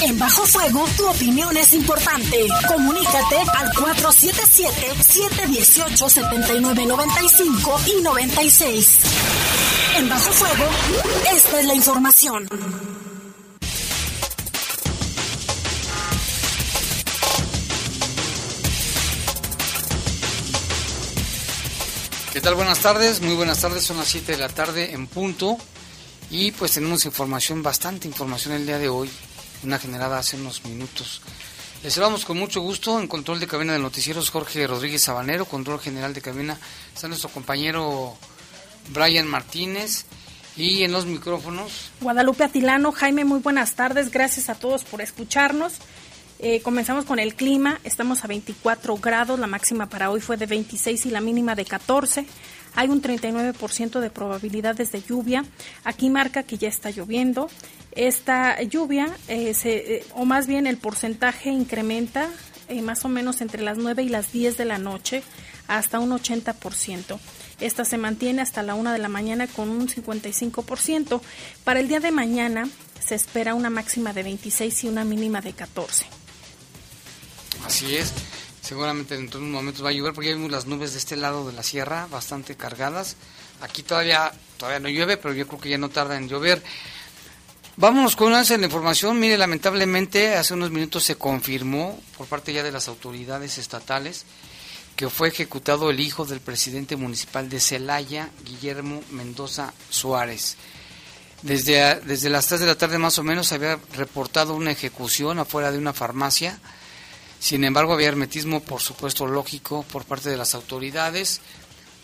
En Bajo Fuego, tu opinión es importante. Comunícate al 477-718-7995 y 96. En Bajo Fuego, esta es la información. ¿Qué tal? Buenas tardes, muy buenas tardes, son las 7 de la tarde en punto y pues tenemos información, bastante información el día de hoy, una generada hace unos minutos. Les saludamos con mucho gusto en control de cabina de noticieros Jorge Rodríguez Sabanero, control general de cabina, está nuestro compañero Brian Martínez y en los micrófonos. Guadalupe Atilano, Jaime, muy buenas tardes, gracias a todos por escucharnos. Eh, comenzamos con el clima, estamos a 24 grados, la máxima para hoy fue de 26 y la mínima de 14. Hay un 39% de probabilidades de lluvia. Aquí marca que ya está lloviendo. Esta lluvia, eh, se, eh, o más bien el porcentaje incrementa más o menos entre las 9 y las 10 de la noche hasta un 80%. Esta se mantiene hasta la 1 de la mañana con un 55%. Para el día de mañana se espera una máxima de 26 y una mínima de 14. Así es. Seguramente dentro de unos momentos va a llover porque ya vimos las nubes de este lado de la sierra bastante cargadas. Aquí todavía todavía no llueve, pero yo creo que ya no tarda en llover. Vámonos con una de la información. Mire, lamentablemente hace unos minutos se confirmó por parte ya de las autoridades estatales que fue ejecutado el hijo del presidente municipal de Celaya, Guillermo Mendoza Suárez. Desde, desde las 3 de la tarde más o menos se había reportado una ejecución afuera de una farmacia sin embargo, había hermetismo, por supuesto, lógico por parte de las autoridades,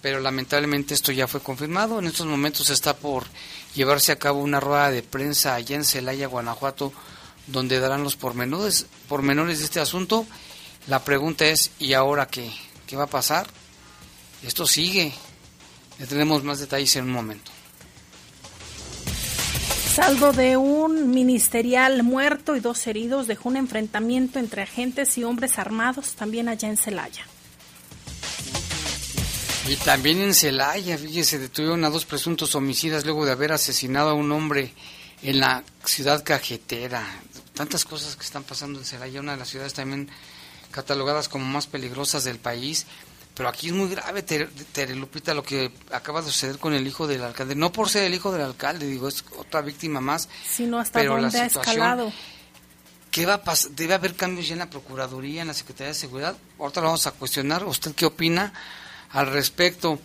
pero lamentablemente esto ya fue confirmado. En estos momentos está por llevarse a cabo una rueda de prensa allá en Celaya, Guanajuato, donde darán los pormenores, pormenores de este asunto. La pregunta es, ¿y ahora qué? ¿Qué va a pasar? Esto sigue. Le tenemos más detalles en un momento. Saldo de un ministerial muerto y dos heridos dejó un enfrentamiento entre agentes y hombres armados también allá en Celaya. Y también en Celaya, fíjese, detuvieron a dos presuntos homicidas luego de haber asesinado a un hombre en la ciudad cajetera. Tantas cosas que están pasando en Celaya, una de las ciudades también catalogadas como más peligrosas del país. Pero aquí es muy grave, Tere, Lupita, lo que acaba de suceder con el hijo del alcalde. No por ser el hijo del alcalde, digo, es otra víctima más. Sino hasta pero dónde ha escalado. ¿Qué va a pasar? ¿Debe haber cambios ya en la Procuraduría, en la Secretaría de Seguridad? Ahorita lo vamos a cuestionar. ¿Usted qué opina al respecto?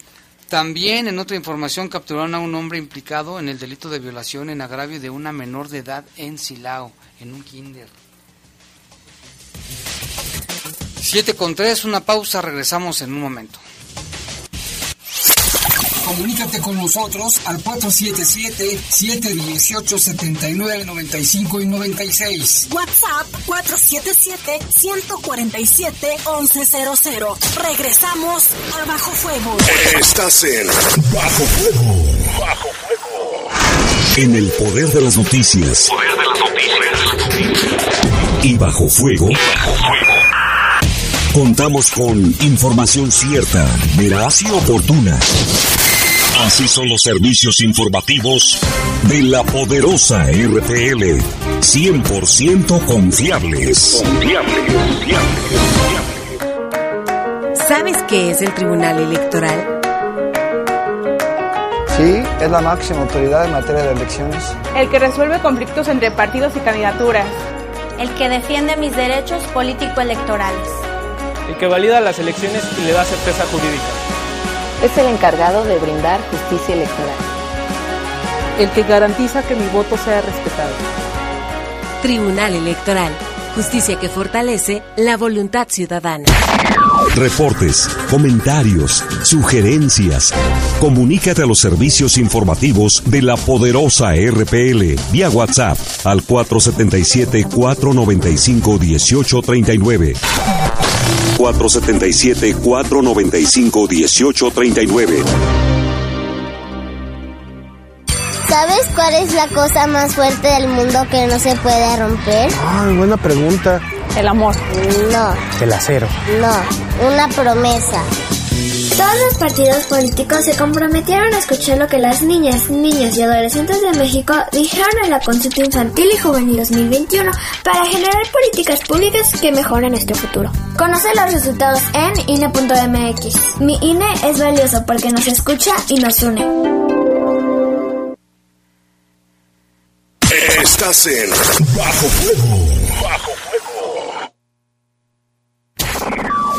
También, en otra información, capturaron a un hombre implicado en el delito de violación en agravio de una menor de edad en Silao, en un kinder. 7 con 3, una pausa, regresamos en un momento. Comunícate con nosotros al 477-718-7995 y 96. WhatsApp 477-147-1100. Regresamos a Bajo Fuego. Estás en Bajo Fuego. Bajo Fuego. En el poder de las noticias. Poder de las noticias. Y Bajo Fuego. Y bajo fuego Contamos con información cierta, veraz y oportuna. Así son los servicios informativos de la poderosa RTL. 100% confiables. Confiables, confiables, ¿Sabes qué es el Tribunal Electoral? Sí, es la máxima autoridad en materia de elecciones. El que resuelve conflictos entre partidos y candidaturas. El que defiende mis derechos político-electorales el que valida las elecciones y le da certeza jurídica. Es el encargado de brindar justicia electoral. El que garantiza que mi voto sea respetado. Tribunal Electoral. Justicia que fortalece la voluntad ciudadana. Reportes, comentarios, sugerencias. Comunícate a los servicios informativos de la poderosa RPL vía WhatsApp al 477 495 1839. 477-495-1839. ¿Sabes cuál es la cosa más fuerte del mundo que no se puede romper? Ay, buena pregunta. El amor. No. El acero. No, una promesa. Todos los partidos políticos se comprometieron a escuchar lo que las niñas, niños y adolescentes de México dijeron en la consulta infantil y juvenil 2021 para generar políticas públicas que mejoren nuestro futuro. Conoce los resultados en INE.mx. Mi INE es valioso porque nos escucha y nos une. Estás en Bajo Fuego. Bajo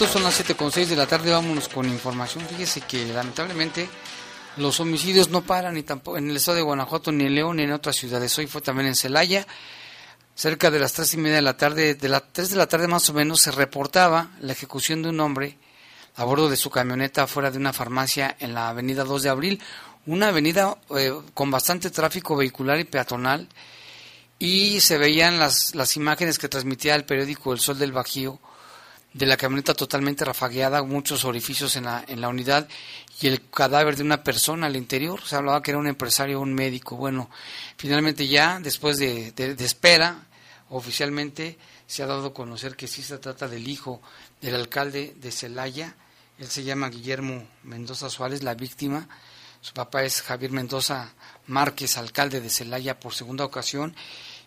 Momentos son las 7.6 de la tarde, vámonos con información. Fíjese que lamentablemente los homicidios no paran ni tampoco en el estado de Guanajuato, ni en León, ni en otras ciudades. Hoy fue también en Celaya, cerca de las tres y media de la tarde, de las 3 de la tarde más o menos, se reportaba la ejecución de un hombre a bordo de su camioneta fuera de una farmacia en la avenida 2 de abril, una avenida eh, con bastante tráfico vehicular y peatonal, y se veían las, las imágenes que transmitía el periódico El Sol del Bajío, de la camioneta totalmente rafagueada, muchos orificios en la, en la unidad y el cadáver de una persona al interior. Se hablaba que era un empresario un médico. Bueno, finalmente ya, después de, de, espera, oficialmente se ha dado a conocer que sí se trata del hijo del alcalde de Celaya. Él se llama Guillermo Mendoza Suárez, la víctima. Su papá es Javier Mendoza Márquez, alcalde de Celaya por segunda ocasión.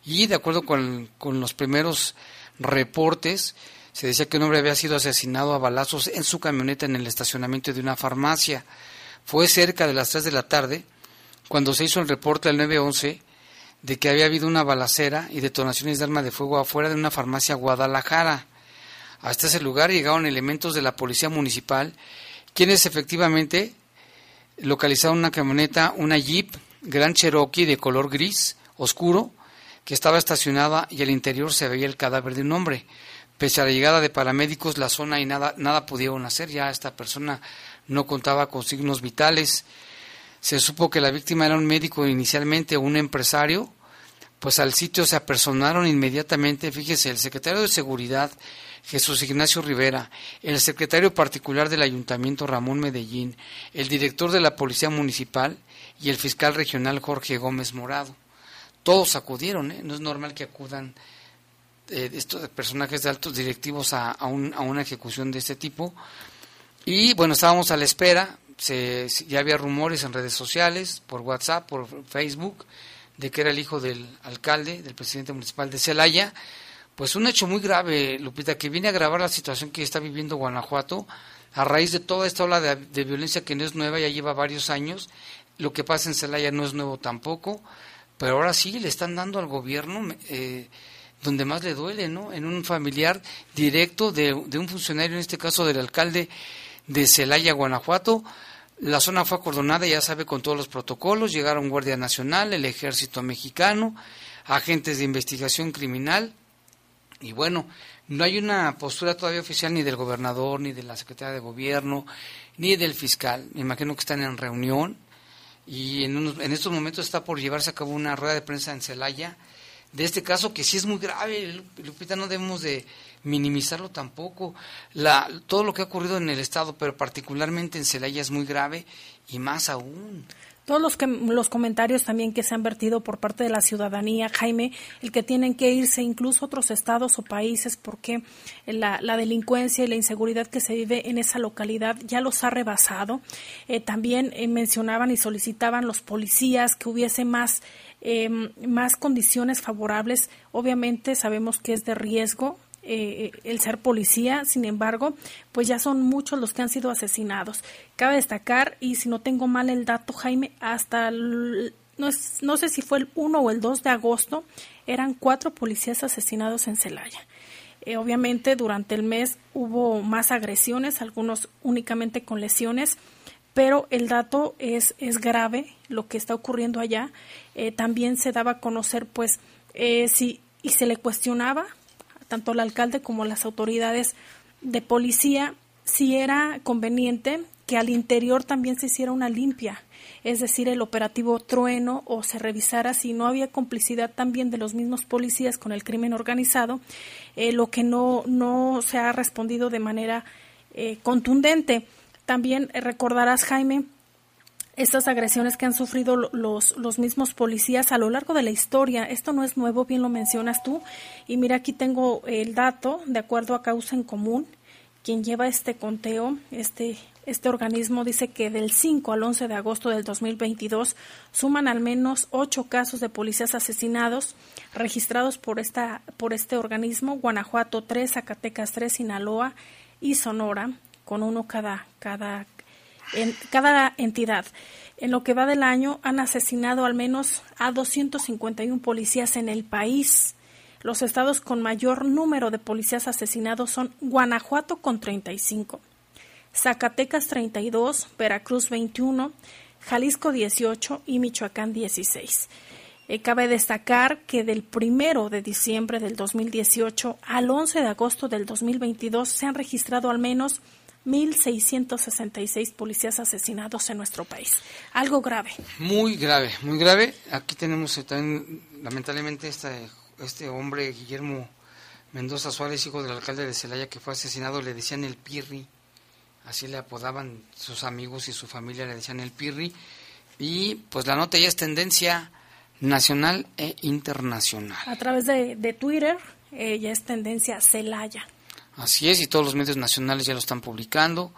Y de acuerdo con, con los primeros reportes, se decía que un hombre había sido asesinado a balazos en su camioneta en el estacionamiento de una farmacia. Fue cerca de las 3 de la tarde cuando se hizo el reporte al 911 de que había habido una balacera y detonaciones de arma de fuego afuera de una farmacia Guadalajara. Hasta ese lugar llegaron elementos de la policía municipal, quienes efectivamente localizaron una camioneta, una Jeep Gran Cherokee de color gris oscuro, que estaba estacionada y al interior se veía el cadáver de un hombre. Pese a la llegada de paramédicos, la zona y nada, nada pudieron hacer. Ya esta persona no contaba con signos vitales. Se supo que la víctima era un médico inicialmente un empresario. Pues al sitio se apersonaron inmediatamente, fíjese, el secretario de Seguridad, Jesús Ignacio Rivera, el secretario particular del Ayuntamiento Ramón Medellín, el director de la Policía Municipal y el fiscal regional Jorge Gómez Morado. Todos acudieron, ¿eh? no es normal que acudan eh, estos personajes de altos directivos a, a, un, a, una ejecución de este tipo. Y bueno, estábamos a la espera, se, ya había rumores en redes sociales, por WhatsApp, por Facebook, de que era el hijo del alcalde, del presidente municipal de Celaya. Pues un hecho muy grave, Lupita, que viene a agravar la situación que está viviendo Guanajuato a raíz de toda esta ola de, de violencia que no es nueva, ya lleva varios años. Lo que pasa en Celaya no es nuevo tampoco, pero ahora sí le están dando al gobierno eh, donde más le duele, ¿no? En un familiar directo de, un funcionario, en este caso del alcalde de Celaya, Guanajuato. La zona fue acordonada, ya sabe, con todos los protocolos. Llegaron Guardia Nacional, el Ejército Mexicano, agentes de investigación criminal. Y bueno, no hay una postura todavía oficial ni del gobernador, ni de la secretaria de gobierno, ni del fiscal. Me imagino que están en reunión. Y en, unos, en estos momentos está por llevarse a cabo una rueda de prensa en Celaya de este caso que sí es muy grave, Lupita, no debemos de minimizarlo tampoco. La, todo lo que ha ocurrido en el Estado, pero particularmente en Celaya, es muy grave y más aún. Todos los, que, los comentarios también que se han vertido por parte de la ciudadanía, Jaime, el que tienen que irse incluso otros estados o países porque la, la delincuencia y la inseguridad que se vive en esa localidad ya los ha rebasado. Eh, también eh, mencionaban y solicitaban los policías que hubiese más eh, más condiciones favorables. Obviamente sabemos que es de riesgo eh, el ser policía, sin embargo, pues ya son muchos los que han sido asesinados. Cabe destacar, y si no tengo mal el dato, Jaime, hasta no, es, no sé si fue el 1 o el 2 de agosto, eran cuatro policías asesinados en Celaya. Eh, obviamente durante el mes hubo más agresiones, algunos únicamente con lesiones, pero el dato es, es grave, lo que está ocurriendo allá. Eh, también se daba a conocer, pues, eh, si y se le cuestionaba tanto al alcalde como las autoridades de policía si era conveniente que al interior también se hiciera una limpia, es decir, el operativo trueno o se revisara si no había complicidad también de los mismos policías con el crimen organizado, eh, lo que no, no se ha respondido de manera eh, contundente. También recordarás, Jaime, estas agresiones que han sufrido los, los mismos policías a lo largo de la historia. Esto no es nuevo, bien lo mencionas tú. Y mira, aquí tengo el dato, de acuerdo a causa en común, quien lleva este conteo, este, este organismo dice que del 5 al 11 de agosto del 2022 suman al menos ocho casos de policías asesinados registrados por, esta, por este organismo, Guanajuato 3, Zacatecas 3, Sinaloa y Sonora, con uno cada, cada en cada entidad. En lo que va del año han asesinado al menos a 251 policías en el país. Los estados con mayor número de policías asesinados son Guanajuato con 35, Zacatecas 32, Veracruz 21, Jalisco 18 y Michoacán 16. Eh, cabe destacar que del primero de diciembre del 2018 al 11 de agosto del 2022 se han registrado al menos 1.666 policías asesinados en nuestro país. Algo grave. Muy grave, muy grave. Aquí tenemos eh, también, lamentablemente, este, este hombre, Guillermo Mendoza Suárez, hijo del alcalde de Celaya, que fue asesinado, le decían el Pirri. Así le apodaban sus amigos y su familia, le decían el Pirri. Y pues la nota ya es tendencia nacional e internacional. A través de, de Twitter eh, ya es tendencia Celaya. Así es, y todos los medios nacionales ya lo están publicando.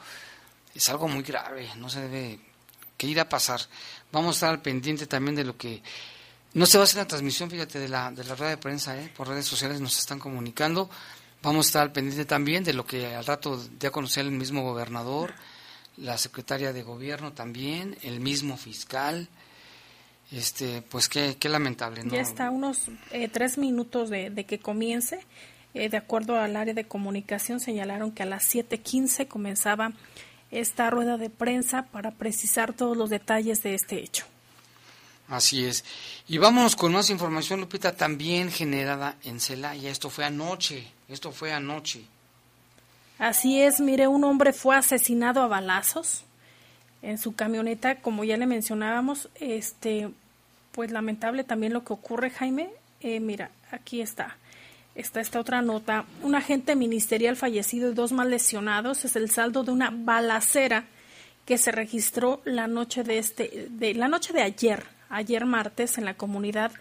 Es algo muy grave, no se debe... ¿Qué irá a pasar? Vamos a estar al pendiente también de lo que... No se va a hacer la transmisión, fíjate, de la, de la rueda de prensa, ¿eh? por redes sociales nos están comunicando. Vamos a estar al pendiente también de lo que al rato ya conocía el mismo gobernador, la secretaria de gobierno también, el mismo fiscal. Este, pues qué, qué lamentable, ¿no? Ya está unos eh, tres minutos de, de que comience eh, de acuerdo al área de comunicación, señalaron que a las 7.15 comenzaba esta rueda de prensa para precisar todos los detalles de este hecho. Así es. Y vámonos con más información, Lupita, también generada en Celaya. Esto fue anoche, esto fue anoche. Así es, mire, un hombre fue asesinado a balazos en su camioneta, como ya le mencionábamos, este, pues lamentable también lo que ocurre, Jaime. Eh, mira, aquí está está esta otra nota. Un agente ministerial fallecido y dos más lesionados es el saldo de una balacera que se registró la noche de este de la noche de ayer, ayer martes en la comunidad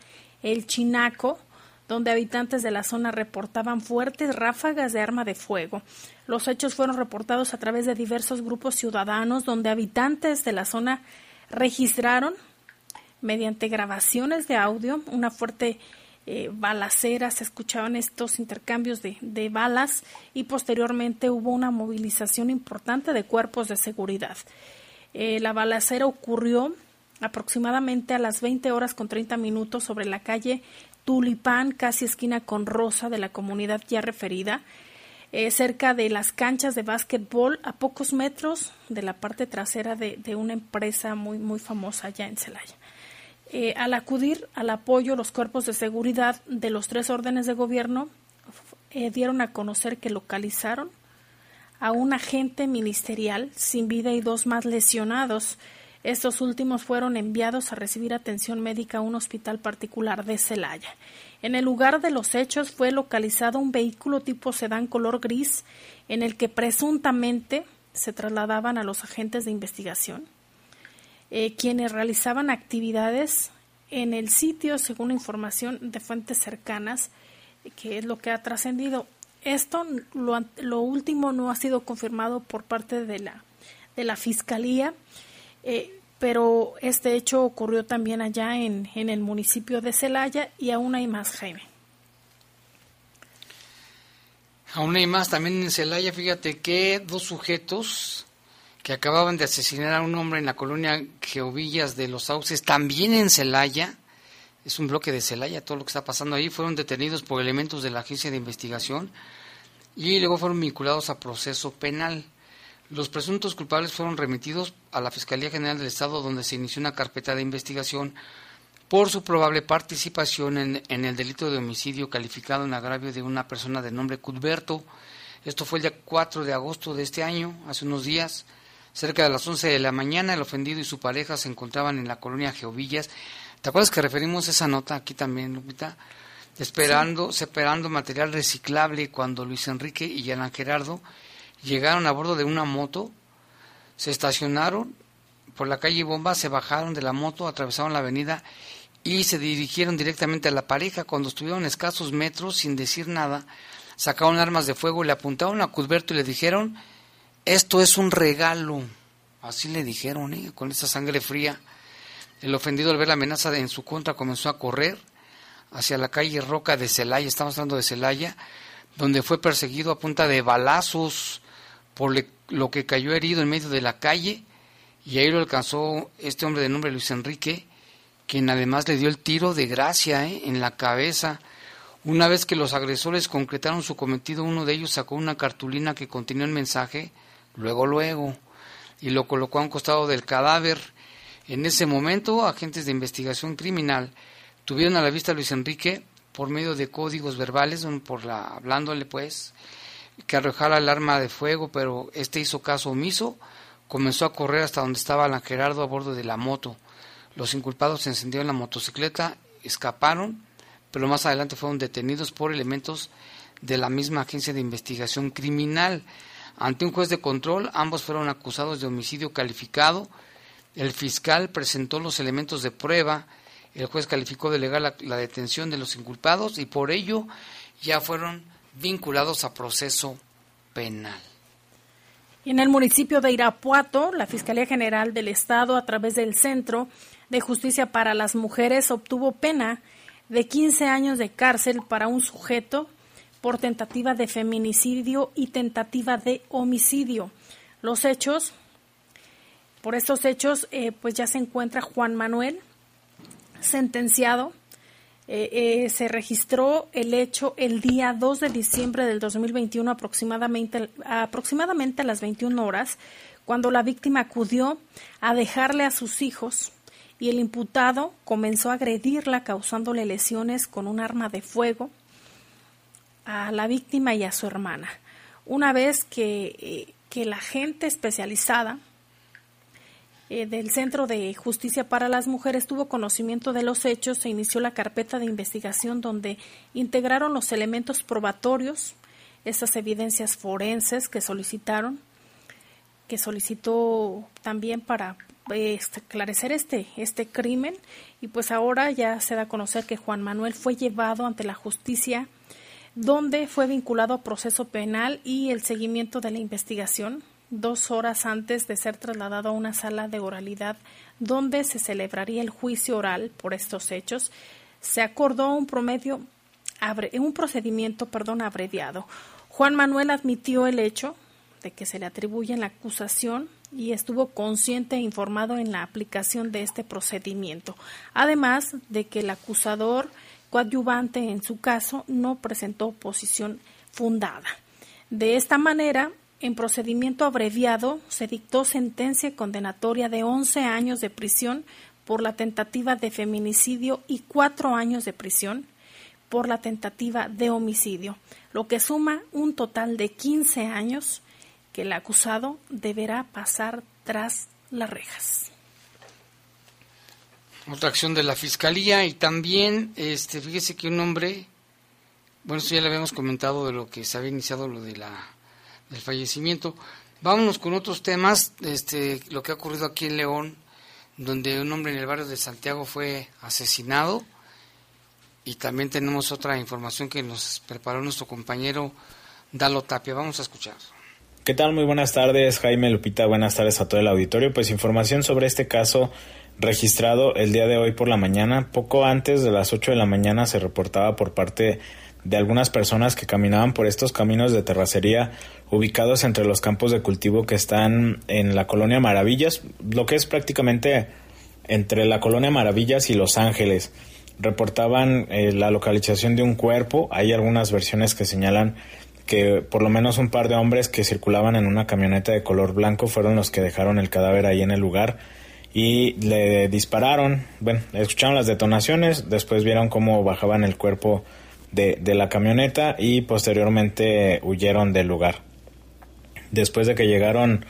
El Chinaco, donde habitantes de la zona reportaban fuertes ráfagas de arma de fuego. Los hechos fueron reportados a través de diversos grupos ciudadanos donde habitantes de la zona registraron mediante grabaciones de audio una fuerte eh, balaceras, se escuchaban estos intercambios de, balas y posteriormente hubo una movilización importante de cuerpos de seguridad. Eh, la balacera ocurrió aproximadamente a las 20 horas con 30 minutos sobre la calle Tulipán, casi esquina con Rosa de la comunidad ya referida, eh, cerca de las canchas de básquetbol, a pocos metros de la parte trasera de, de una empresa muy, muy famosa allá en Celaya. Eh, al acudir al apoyo, los cuerpos de seguridad de los tres órdenes de gobierno eh, dieron a conocer que localizaron a un agente ministerial sin vida y dos más lesionados. Estos últimos fueron enviados a recibir atención médica a un hospital particular de Celaya. En el lugar de los hechos fue localizado un vehículo tipo sedán color gris en el que presuntamente se trasladaban a los agentes de investigación eh, quienes realizaban actividades en el sitio según información de fuentes cercanas, que es lo que ha trascendido. Esto, lo, lo, último, no ha sido confirmado por parte de la, de la Fiscalía, eh, pero este hecho ocurrió también allá en, en el municipio de Celaya y aún hay más, Jaime. Aún hay más, también en Celaya, fíjate que dos sujetos que acababan de asesinar a un hombre en la colonia Geovillas de los Sauces, también en Celaya, es un bloque de Celaya, todo lo que está pasando ahí, fueron detenidos por elementos de la agencia de investigación y luego fueron vinculados a proceso penal. Los presuntos culpables fueron remitidos a la Fiscalía General del Estado, donde se inició una carpeta de investigación por su probable participación en, en, el delito de homicidio calificado en agravio de una persona de nombre Cudberto. Esto fue el día 4 de agosto de este año, hace unos días. Cerca de las 11 de la mañana, el ofendido y su pareja se encontraban en la colonia Geovillas. ¿Te acuerdas que referimos esa nota aquí también, Lupita? Esperando, sí. separando material reciclable cuando Luis Enrique y Alan Gerardo llegaron a bordo de una moto, se estacionaron por la calle Bomba, se bajaron de la moto, atravesaron la avenida y se dirigieron directamente a la pareja. Cuando estuvieron escasos metros, sin decir nada, sacaron armas de fuego, le apuntaron a Cudberto y le dijeron, esto es un regalo. Así le dijeron, ¿eh? con esa sangre fría. El ofendido al ver la amenaza en su contra comenzó a correr hacia la calle Roca de Celaya, estamos hablando de Celaya, donde fue perseguido a punta de balazos por lo que cayó herido en medio de la calle y ahí lo alcanzó este hombre de nombre Luis Enrique, quien además le dio el tiro de gracia ¿eh? en la cabeza. Una vez que los agresores concretaron su cometido, uno de ellos sacó una cartulina que contenía un mensaje, luego, luego, y lo colocó a un costado del cadáver. En ese momento, agentes de investigación criminal tuvieron a la vista a Luis Enrique por medio de códigos verbales, por la, hablándole pues, que arrojara el arma de fuego, pero este hizo caso omiso comenzó a correr hasta donde estaba Alan Gerardo a bordo de la moto. Los inculpados se encendieron la motocicleta, escaparon, pero más adelante fueron detenidos por elementos de la misma agencia de investigación criminal. Ante un juez de control, ambos fueron acusados de homicidio calificado. El fiscal presentó los elementos de prueba. El juez calificó de legal la, la detención de los inculpados y por ello ya fueron vinculados a proceso penal. En el municipio de Irapuato, la Fiscalía General del Estado, a través del Centro de Justicia para las Mujeres, obtuvo pena de 15 años de cárcel para un sujeto por tentativa de feminicidio y tentativa de homicidio. Los hechos, por estos hechos, eh, pues ya se encuentra Juan Manuel sentenciado eh, eh, se registró el hecho el día 2 de diciembre del 2021 aproximadamente, aproximadamente a las 21 horas, cuando la víctima acudió a dejarle a sus hijos y el imputado comenzó a agredirla causándole lesiones con un arma de fuego a la víctima y a su hermana. Una vez que, eh, que la gente especializada eh, del Centro de Justicia para las Mujeres tuvo conocimiento de los hechos, se inició la carpeta de investigación donde integraron los elementos probatorios, esas evidencias forenses que solicitaron, que solicitó también para eh, esclarecer este, este crimen y pues ahora ya se da a conocer que Juan Manuel fue llevado ante la justicia donde fue vinculado a proceso penal y el seguimiento de la investigación dos horas antes de ser trasladado a una sala de oralidad donde se celebraría el juicio oral por estos hechos, se acordó un promedio un procedimiento perdón, abreviado. Juan Manuel admitió el hecho de que se le atribuye la acusación y estuvo consciente e informado en la aplicación de este procedimiento, además de que el acusador coadyuvante en su caso no presentó oposición fundada. De esta manera, en procedimiento abreviado, se dictó sentencia condenatoria de 11 años de prisión por la tentativa de feminicidio y cuatro años de prisión por la tentativa de homicidio, lo que suma un total de 15 años que el acusado deberá pasar tras las rejas. Otra acción de la fiscalía y también, este, fíjese que un hombre, bueno, esto ya le habíamos comentado de lo que se había iniciado lo de la el fallecimiento. Vámonos con otros temas, este, lo que ha ocurrido aquí en León, donde un hombre en el barrio de Santiago fue asesinado. Y también tenemos otra información que nos preparó nuestro compañero Dalo Tapia. Vamos a escuchar. ¿Qué tal? Muy buenas tardes, Jaime Lupita. Buenas tardes a todo el auditorio. Pues información sobre este caso registrado el día de hoy por la mañana. Poco antes de las 8 de la mañana se reportaba por parte de algunas personas que caminaban por estos caminos de terracería ubicados entre los campos de cultivo que están en la colonia Maravillas, lo que es prácticamente entre la colonia Maravillas y Los Ángeles. Reportaban eh, la localización de un cuerpo, hay algunas versiones que señalan que por lo menos un par de hombres que circulaban en una camioneta de color blanco fueron los que dejaron el cadáver ahí en el lugar y le dispararon, bueno, escucharon las detonaciones, después vieron cómo bajaban el cuerpo de, de la camioneta y posteriormente huyeron del lugar. Después de que llegaron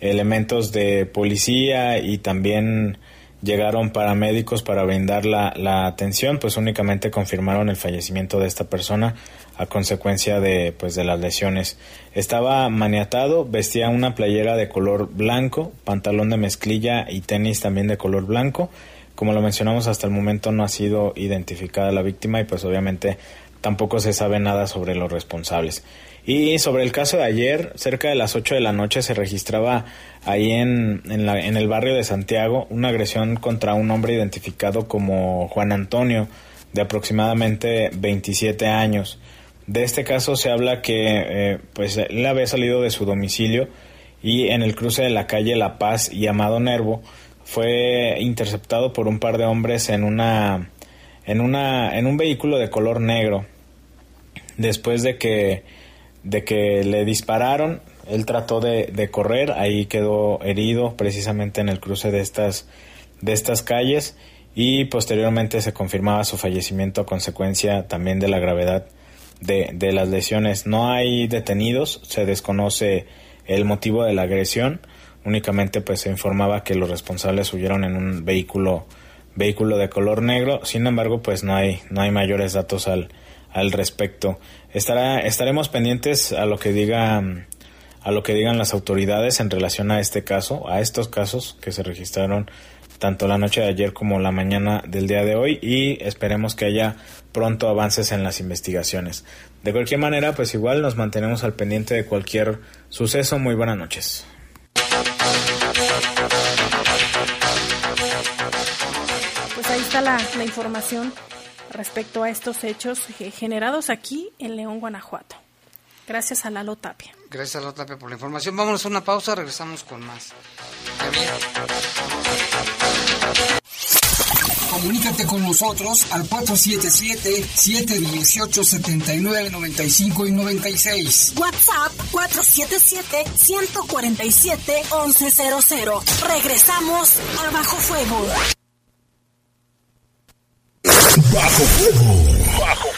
elementos de policía y también llegaron paramédicos para brindar la, la, atención, pues únicamente confirmaron el fallecimiento de esta persona a consecuencia de, pues, de las lesiones. Estaba maniatado, vestía una playera de color blanco, pantalón de mezclilla y tenis también de color blanco. Como lo mencionamos, hasta el momento no ha sido identificada la víctima y pues obviamente tampoco se sabe nada sobre los responsables. Y sobre el caso de ayer, cerca de las 8 de la noche se registraba ahí en, en, la, en, el barrio de Santiago una agresión contra un hombre identificado como Juan Antonio, de aproximadamente 27 años. De este caso se habla que eh, pues él había salido de su domicilio y en el cruce de la calle La Paz y Amado Nervo fue interceptado por un par de hombres en una en una en un vehículo de color negro. Después de que de que le dispararon, él trató de, de, correr, ahí quedó herido precisamente en el cruce de estas, de estas calles y posteriormente se confirmaba su fallecimiento a consecuencia también de la gravedad de, de las lesiones. No hay detenidos, se desconoce el motivo de la agresión, únicamente pues se informaba que los responsables huyeron en un vehículo vehículo de color negro, sin embargo pues no hay no hay mayores datos al, al respecto. Estará, estaremos pendientes a lo que diga a lo que digan las autoridades en relación a este caso, a estos casos que se registraron tanto la noche de ayer como la mañana del día de hoy y esperemos que haya pronto avances en las investigaciones. De cualquier manera, pues igual nos mantenemos al pendiente de cualquier suceso. Muy buenas noches. Pues ahí está la, información respecto a estos hechos generados aquí en León, Guanajuato. Gracias a Lalo Tapia. Gracias a Lalo Tapia por la información. Vámonos a una pausa, regresamos con más. Comunícate con nosotros al 477-718-7995 y 96. WhatsApp 477-147-1100. Regresamos a Bajo Fuego. Bajo Fuego. Bajo Fuego.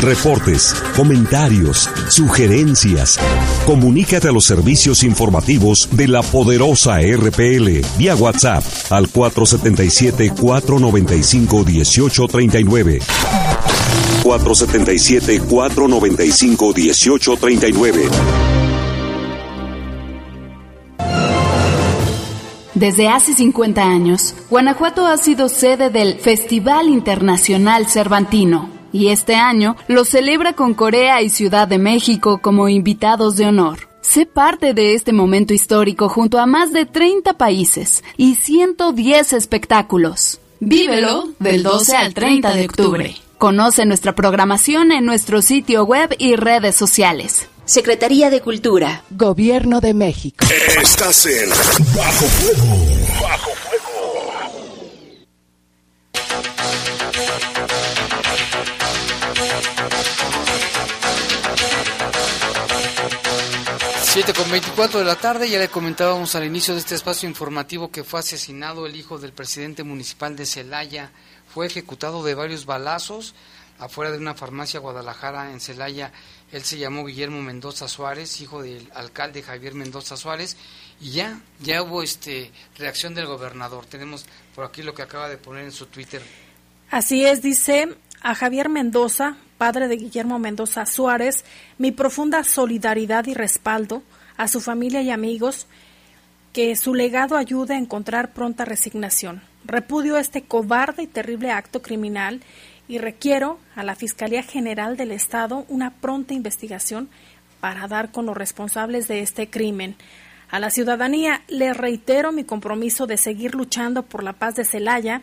Reportes, comentarios, sugerencias. Comunícate a los servicios informativos de la poderosa RPL vía WhatsApp al 477-495-1839. 477-495-1839. Desde hace 50 años, Guanajuato ha sido sede del Festival Internacional Cervantino y este año lo celebra con Corea y Ciudad de México como invitados de honor. Sé parte de este momento histórico junto a más de 30 países y 110 espectáculos. Vívelo del 12 al 30 de octubre. Conoce nuestra programación en nuestro sitio web y redes sociales. Secretaría de Cultura. Gobierno de México. Estás en Bajo Fuego. 7 con 24 de la tarde, ya le comentábamos al inicio de este espacio informativo que fue asesinado el hijo del presidente municipal de Celaya. Fue ejecutado de varios balazos afuera de una farmacia Guadalajara en Celaya. Él se llamó Guillermo Mendoza Suárez, hijo del alcalde Javier Mendoza Suárez, y ya, ya hubo este reacción del gobernador. Tenemos por aquí lo que acaba de poner en su Twitter. Así es, dice a Javier Mendoza, padre de Guillermo Mendoza Suárez, mi profunda solidaridad y respaldo a su familia y amigos, que su legado ayude a encontrar pronta resignación. Repudio este cobarde y terrible acto criminal y requiero a la Fiscalía General del Estado una pronta investigación para dar con los responsables de este crimen. A la ciudadanía le reitero mi compromiso de seguir luchando por la paz de Celaya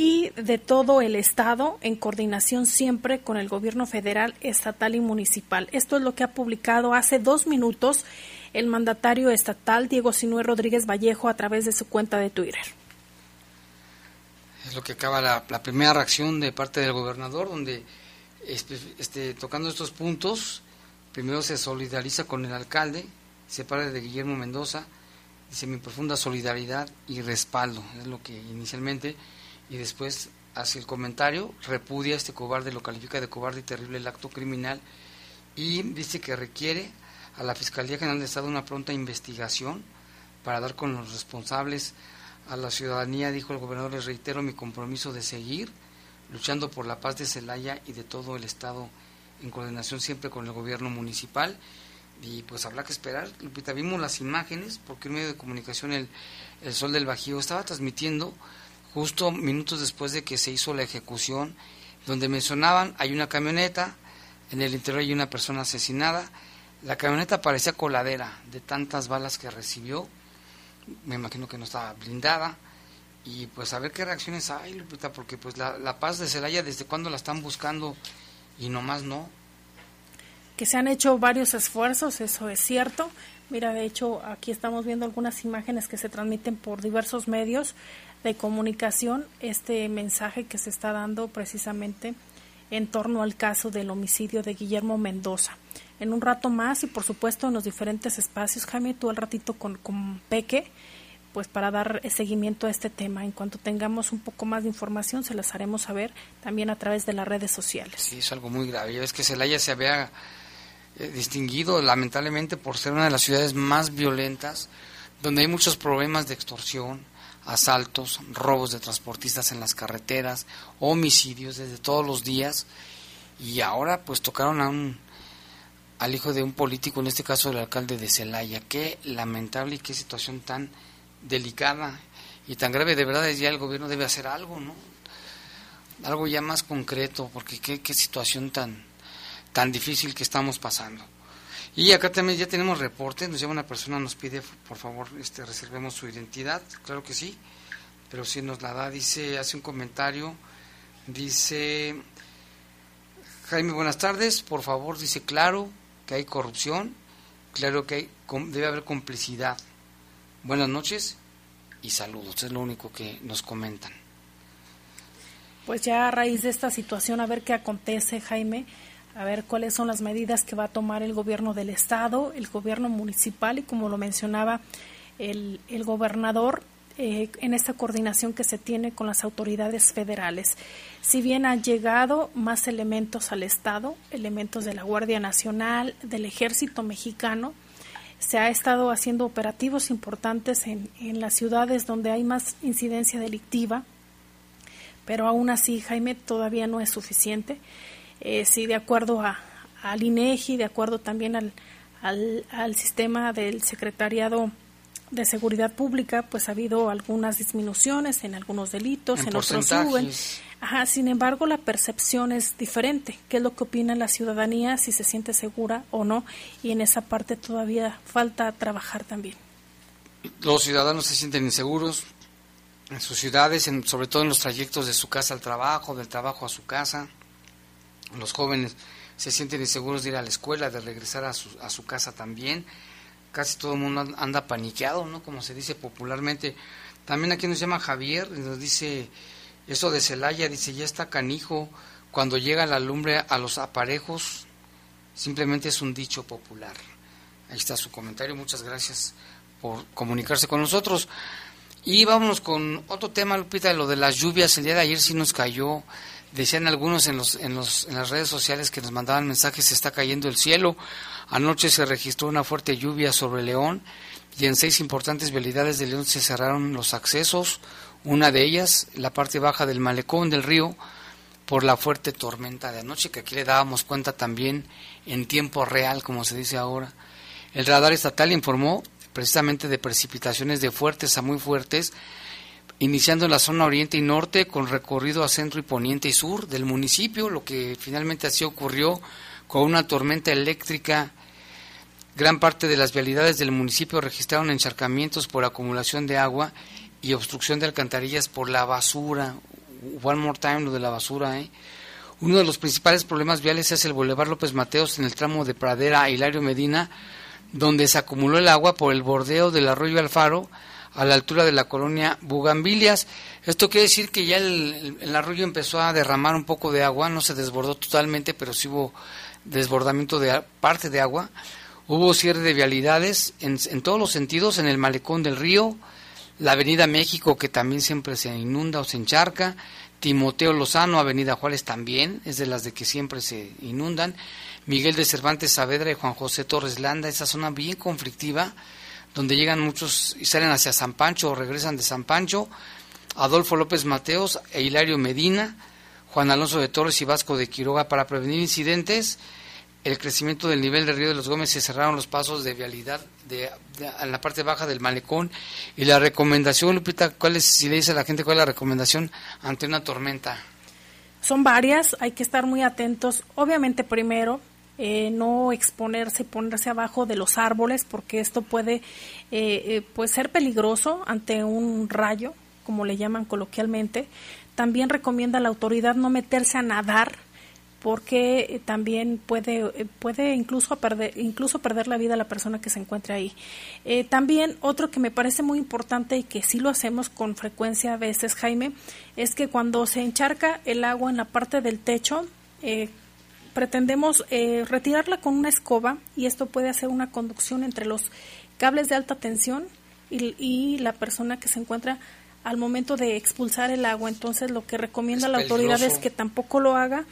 y de todo el Estado en coordinación siempre con el gobierno federal, estatal y municipal. Esto es lo que ha publicado hace dos minutos el mandatario estatal Diego Sinue Rodríguez Vallejo a través de su cuenta de Twitter. Es lo que acaba la, primera reacción de parte del gobernador, donde este, este, tocando estos puntos, primero se solidariza con el alcalde, se para de Guillermo Mendoza, dice mi profunda solidaridad y respaldo, es lo que inicialmente y después hace el comentario, repudia a este cobarde, lo califica de cobarde y terrible el acto criminal y dice que requiere a la Fiscalía General de Estado una pronta investigación para dar con los responsables a la ciudadanía, dijo el gobernador, les reitero mi compromiso de seguir luchando por la paz de Celaya y de todo el Estado en coordinación siempre con el gobierno municipal. Y pues habrá que esperar. Lupita, vimos las imágenes porque un medio de comunicación, el, el Sol del Bajío, estaba transmitiendo justo minutos después de que se hizo la ejecución, donde mencionaban, hay una camioneta, en el interior hay una persona asesinada, la camioneta parecía coladera de tantas balas que recibió, me imagino que no estaba blindada, y pues a ver qué reacciones hay, Lupita, porque pues la, la paz de Celaya, ¿desde cuándo la están buscando y nomás no? Que se han hecho varios esfuerzos, eso es cierto. Mira, de hecho, aquí estamos viendo algunas imágenes que se transmiten por diversos medios de comunicación este mensaje que se está dando precisamente en torno al caso del homicidio de Guillermo Mendoza. En un rato más y por supuesto en los diferentes espacios, Jaime, tú al ratito con, con Peque, pues para dar seguimiento a este tema. En cuanto tengamos un poco más de información, se las haremos saber también a través de las redes sociales. Sí, es algo muy grave. Es que Celaya se había eh, distinguido lamentablemente por ser una de las ciudades más violentas, donde hay muchos problemas de extorsión, asaltos, robos de transportistas en las carreteras, homicidios desde todos los días y ahora pues tocaron a un al hijo de un político, en este caso el alcalde de Celaya. Qué lamentable y qué situación tan delicada y tan grave. De verdad ya el gobierno debe hacer algo, ¿no? Algo ya más concreto, porque qué, qué situación tan, tan difícil que estamos pasando. Y acá también ya tenemos reporte, nos llama una persona, nos pide, por favor, este, reservemos su identidad, claro que sí, pero si nos la da, dice, hace un comentario, dice, Jaime, buenas tardes, por favor, dice, claro que hay corrupción, claro que hay, debe haber complicidad. Buenas noches y saludos, es lo único que nos comentan. Pues ya a raíz de esta situación, a ver qué acontece, Jaime a ver cuáles son las medidas que va a tomar el gobierno del estado, el gobierno municipal y como lo mencionaba el, el gobernador eh, en esta coordinación que se tiene con las autoridades federales. Si bien han llegado más elementos al estado, elementos de la Guardia Nacional, del Ejército Mexicano, se ha estado haciendo operativos importantes en, en las ciudades donde hay más incidencia delictiva, pero aún así, Jaime, todavía no es suficiente eh, sí, de acuerdo a, al INEGI, de acuerdo también al, al, sistema del Secretariado de Seguridad Pública, pues ha habido algunas disminuciones en algunos delitos, en, otros suben. Ajá, sin embargo, la percepción es diferente. ¿Qué es lo que opina la ciudadanía, si se siente segura o no? Y en esa parte todavía falta trabajar también. Los ciudadanos se sienten inseguros en sus ciudades, en, sobre todo en los trayectos de su casa al trabajo, del trabajo a su casa los jóvenes se sienten inseguros de ir a la escuela, de regresar a su, a su casa también. Casi todo el mundo anda paniqueado, ¿no? Como se dice popularmente. También aquí nos llama Javier, nos dice, eso de Celaya, dice, ya está canijo. Cuando llega la lumbre a los aparejos, simplemente es un dicho popular. Ahí está su comentario, muchas gracias por comunicarse con nosotros. Y vámonos con otro tema, Lupita, lo de las lluvias. El día de ayer sí nos cayó Decían algunos en, los, en, los, en las redes sociales que nos mandaban mensajes, se está cayendo el cielo. Anoche se registró una fuerte lluvia sobre León y en seis importantes vialidades de León se cerraron los accesos. Una de ellas, la parte baja del malecón del río, por la fuerte tormenta de anoche, que aquí le dábamos cuenta también en tiempo real, como se dice ahora. El radar estatal informó precisamente de precipitaciones de fuertes a muy fuertes iniciando en la zona oriente y norte con recorrido a centro y poniente y sur del municipio, lo que finalmente así ocurrió con una tormenta eléctrica Gran parte de las vialidades del municipio registraron encharcamientos por acumulación de agua y obstrucción de alcantarillas por la basura. One more time lo de la basura, ¿eh? Uno de los principales problemas viales es el Boulevard López Mateos en el tramo de Pradera a Hilario Medina, donde se acumuló el agua por el bordeo del arroyo Alfaro a la altura de la colonia Bugambilias. Esto quiere decir que ya el, arroyo empezó a derramar un poco de agua, no se desbordó totalmente, pero sí hubo desbordamiento de parte de agua. Hubo cierre de vialidades en, en todos los sentidos, en el malecón del río, la avenida México que también siempre se inunda o se encharca, Timoteo Lozano, Avenida Juárez también, es de las de que siempre se inundan, Miguel de Cervantes Saavedra y Juan José Torres Landa, esa zona bien conflictiva, donde llegan muchos y salen hacia San Pancho o regresan de San Pancho, Adolfo López Mateos e Hilario Medina, Juan Alonso de Torres y Vasco de Quiroga para prevenir incidentes, el crecimiento del nivel del río de los Gómez se cerraron los pasos de vialidad de, en la parte baja del malecón y la recomendación, Lupita, ¿cuál es, si le dice a la gente cuál es la recomendación ante una tormenta? Son varias, hay que estar muy atentos. Obviamente primero, eh, no exponerse, ponerse abajo de los árboles, porque esto puede eh, eh, pues ser peligroso ante un rayo, como le llaman coloquialmente. También recomienda la autoridad no meterse a nadar porque eh, también puede, eh, puede incluso, perder, incluso perder la vida la persona que se encuentra ahí. Eh, también otro que me parece muy importante y que sí lo hacemos con frecuencia a veces, Jaime, es que cuando se encharca el agua en la parte del techo, pretendemos retirarla con una escoba y esto puede hacer una conducción entre los cables de alta tensión y, y la persona que se encuentra al momento de expulsar el agua. Entonces, lo que recomienda la autoridad es que tampoco lo haga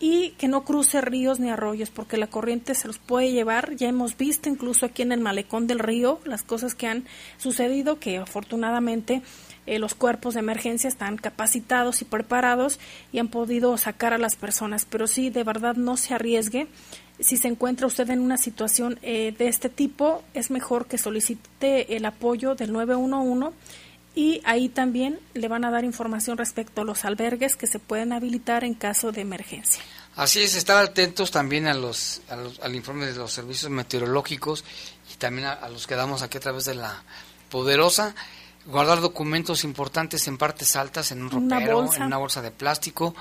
y que no cruce ríos ni arroyos porque la corriente se los puede llevar. Ya hemos visto incluso aquí en el malecón del río las cosas que han sucedido que afortunadamente eh, los cuerpos de emergencia están capacitados y preparados y han podido sacar a las personas. Pero sí, de verdad no se arriesgue. Si se encuentra usted en una situación eh, de este tipo, es mejor que solicite el apoyo del 911 y ahí también le van a dar información respecto a los albergues que se pueden habilitar en caso de emergencia. Así es, estar atentos también a los, al informe de los servicios meteorológicos y también a, los que damos aquí a través de la poderosa, guardar documentos importantes en partes altas, en un ropero, en una bolsa de plástico,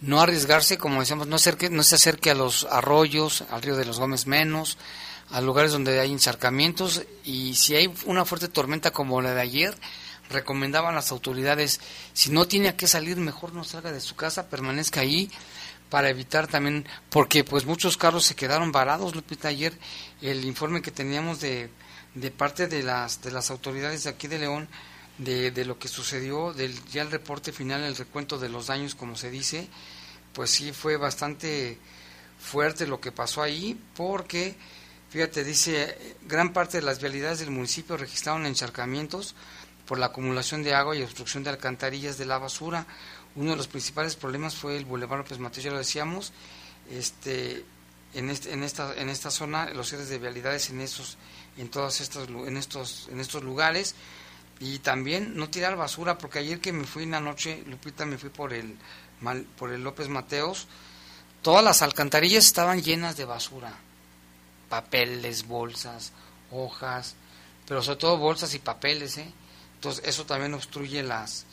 no arriesgarse, como decíamos, no, acerque, no se acerque a los arroyos, al río de los Gómez menos, a lugares donde hay encharcamientos. Y si hay una fuerte tormenta como la de ayer, recomendaban las autoridades, si no tiene que salir, mejor no salga de su casa, permanezca ahí para evitar también, porque pues muchos carros se quedaron varados, Lupita, ayer el informe que teníamos de, de parte de las, de las autoridades de aquí de León, de, de lo que sucedió, del, ya el reporte final, el recuento de los daños, como se dice, pues sí fue bastante fuerte lo que pasó ahí, porque, fíjate, dice, gran parte de las vialidades del municipio registraron encharcamientos, por la acumulación de agua y obstrucción de alcantarillas de la basura. Uno de los principales problemas fue el Boulevard López Mateos, ya lo decíamos, este, en, este, en, esta, en esta zona, los cierres de vialidades en, esos, en, todos estos, en, estos, en estos lugares. Y también no tirar basura, porque ayer que me fui en la noche, Lupita, me fui por el, por el López Mateos, todas las alcantarillas estaban llenas de basura, papeles, bolsas, hojas, pero sobre todo bolsas y papeles, ¿eh? Entonces eso también obstruye las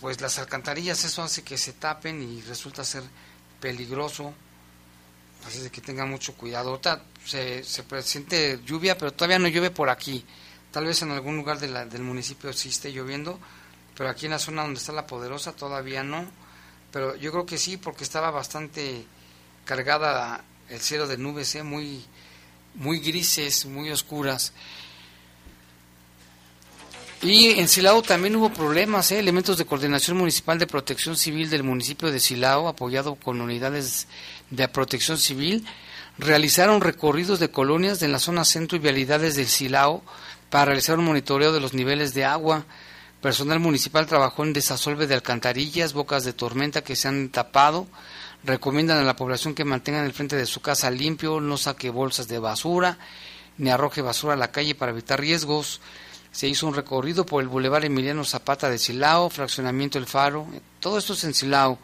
pues las alcantarillas, eso hace que se tapen y resulta ser peligroso. Así de que tengan mucho cuidado. Ahorita se, se presiente lluvia, pero todavía no llueve por aquí. Tal vez en algún lugar de la, del municipio sí esté lloviendo, pero aquí en la zona donde está la poderosa todavía no. Pero yo creo que sí, porque estaba bastante cargada el cielo de nubes, ¿eh? muy, muy grises, muy oscuras. Y en Silao también hubo problemas, ¿eh? elementos de coordinación municipal de protección civil del municipio de Silao, apoyado con unidades de protección civil, realizaron recorridos de colonias de la zona centro y vialidades del Silao para realizar un monitoreo de los niveles de agua. Personal municipal trabajó en desasolve de alcantarillas, bocas de tormenta que se han tapado. Recomiendan a la población que mantengan el frente de su casa limpio, no saque bolsas de basura, ni arroje basura a la calle para evitar riesgos se hizo un recorrido por el Boulevard Emiliano Zapata de Silao, fraccionamiento El Faro, todo esto es en Silao.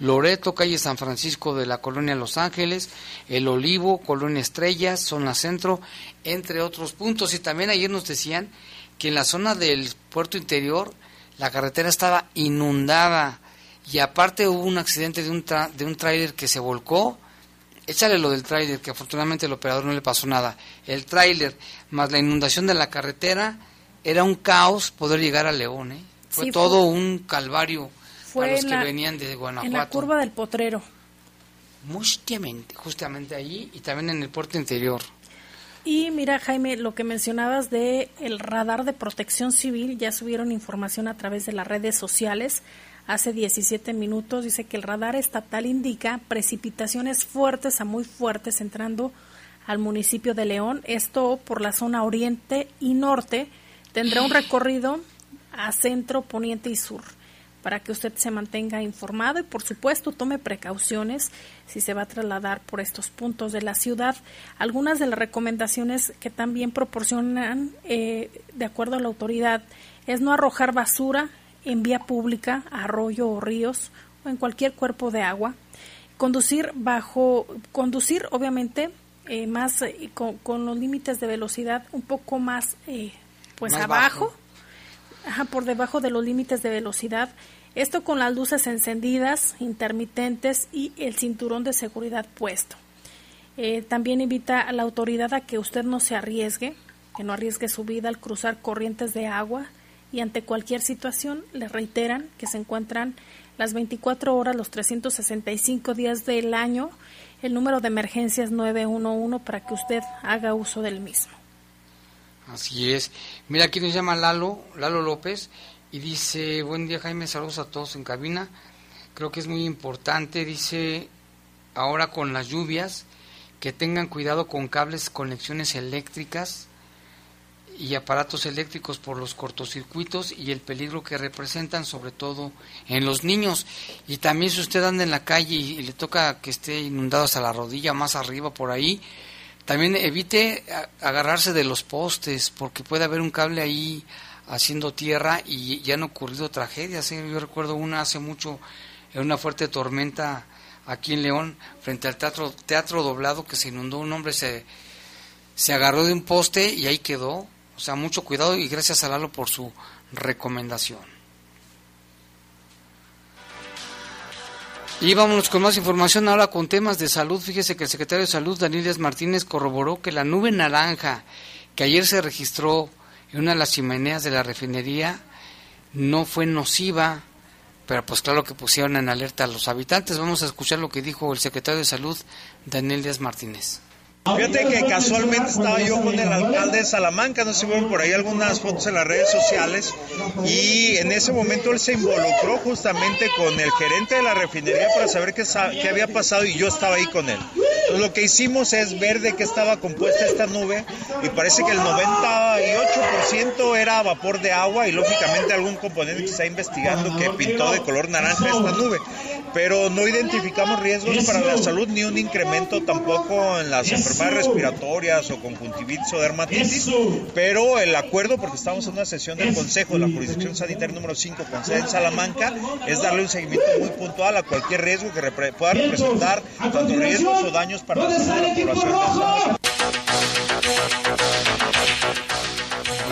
Loreto, calle San Francisco de la colonia Los Ángeles, El Olivo, colonia Estrellas, zona centro, entre otros puntos. Y también ayer nos decían que en la zona del puerto interior la carretera estaba inundada y aparte hubo un accidente de un, de un tráiler que se volcó. Échale lo del tráiler, que afortunadamente el operador no le pasó nada. El tráiler más la inundación de la carretera era un caos poder llegar a León. ¿eh? Fue todo un calvario para los que venían de Guanajuato. En la curva del Potrero. Justamente, justamente ahí y también en el puerto interior. Y mira, Jaime, lo que mencionabas de el radar de protección civil, ya subieron información a través de las redes sociales. Hace 17 minutos dice que el radar estatal indica precipitaciones fuertes a muy fuertes entrando al municipio de León. Esto por la zona oriente y norte tendrá un recorrido a centro, poniente y sur para que usted se mantenga informado y por supuesto tome precauciones si se va a trasladar por estos puntos de la ciudad. Algunas de las recomendaciones que también proporcionan, eh, de acuerdo a la autoridad, es no arrojar basura en vía pública, arroyo o ríos o en cualquier cuerpo de agua. Conducir bajo, conducir obviamente eh, más eh, con, los límites de velocidad un poco más, pues abajo. Ajá, por debajo de los límites de velocidad esto con las luces encendidas, intermitentes y el cinturón de seguridad puesto. Eh, también invita a la autoridad a que usted no se arriesgue, que no arriesgue su vida al cruzar corrientes de agua y ante cualquier situación le reiteran que se encuentran las 24 horas, los 365 días del año, el número de emergencias 911 para que usted haga uso del mismo. Así es. Mira, aquí nos llama Lalo, Lalo López, y dice, buen día Jaime, saludos a todos en cabina. Creo que es muy importante, dice, ahora con las lluvias, que tengan cuidado con cables, conexiones eléctricas y aparatos eléctricos por los cortocircuitos y el peligro que representan, sobre todo en los niños. Y también si usted anda en la calle y, le toca que esté inundado hasta la rodilla, más arriba por ahí, también evite agarrarse de los postes, porque puede haber un cable ahí haciendo tierra y ya han ocurrido tragedias. ¿eh? Yo recuerdo una hace mucho, en una fuerte tormenta aquí en León, frente al teatro, teatro doblado, que se inundó, un hombre se, se agarró de un poste y ahí quedó. O sea, mucho cuidado y gracias a Lalo por su recomendación. Y vámonos con más información ahora con temas de salud. Fíjese que el secretario de Salud, Daniel Martínez, corroboró que la nube naranja que ayer se registró en una de las chimeneas de la refinería no fue nociva, pero pues claro que pusieron en alerta a los habitantes. Vamos a escuchar lo que dijo el secretario de Salud, Daniel Díaz Martínez. Fíjate que casualmente estaba yo con el alcalde de Salamanca, no sé si vieron por ahí algunas fotos en las redes sociales, y en ese momento él se involucró justamente con el gerente de la refinería para saber qué, qué había pasado y yo estaba ahí con él. Entonces lo que hicimos es ver de qué estaba compuesta esta nube y parece que el 98% era vapor de agua y lógicamente algún componente que está investigando que pintó de color naranja esta nube, pero no identificamos riesgos para la salud ni un incremento tampoco en las enfermedades respiratorias o conjuntivitis o dermatitis, pero el acuerdo, porque estamos en una sesión del Consejo de la Jurisdicción Sanitaria número 5 con sede en Salamanca, es darle un seguimiento muy puntual a cualquier riesgo que pueda representar tanto riesgos o daños para la salud de la población.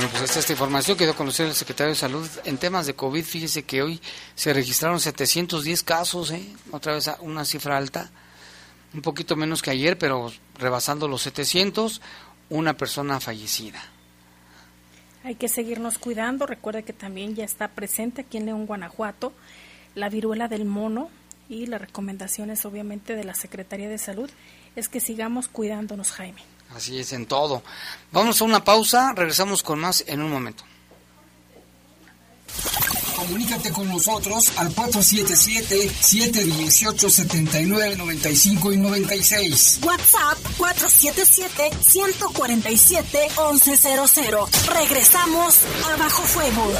Bueno, pues esta, información conocer el secretario de Salud. En temas de COVID, fíjese que hoy se registraron 710 casos, ¿eh? otra vez una cifra alta un poquito menos que ayer, pero rebasando los 700, una persona fallecida. Hay que seguirnos cuidando. Recuerda que también ya está presente aquí en León, Guanajuato, la viruela del mono y las recomendaciones obviamente de la Secretaría de Salud es que sigamos cuidándonos, Jaime. Así es en todo. Vamos a una pausa, regresamos con más en un momento. Comunícate con nosotros al 477-718-7995 y 96. WhatsApp 477-147-1100. Regresamos a Bajo Fuego.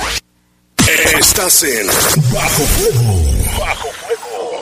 Estás en Bajo Fuego. Bajo Fuego.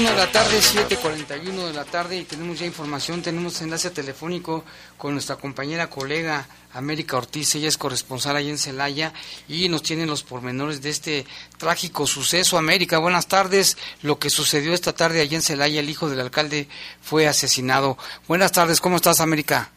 7.41 de la tarde, 7.41 de la tarde y tenemos ya información, tenemos enlace telefónico con nuestra compañera colega América Ortiz, ella es corresponsal allá en Celaya y nos tiene los pormenores de este trágico suceso. América, buenas tardes, lo que sucedió esta tarde allá en Celaya, el hijo del alcalde fue asesinado. Buenas tardes, ¿cómo estás América?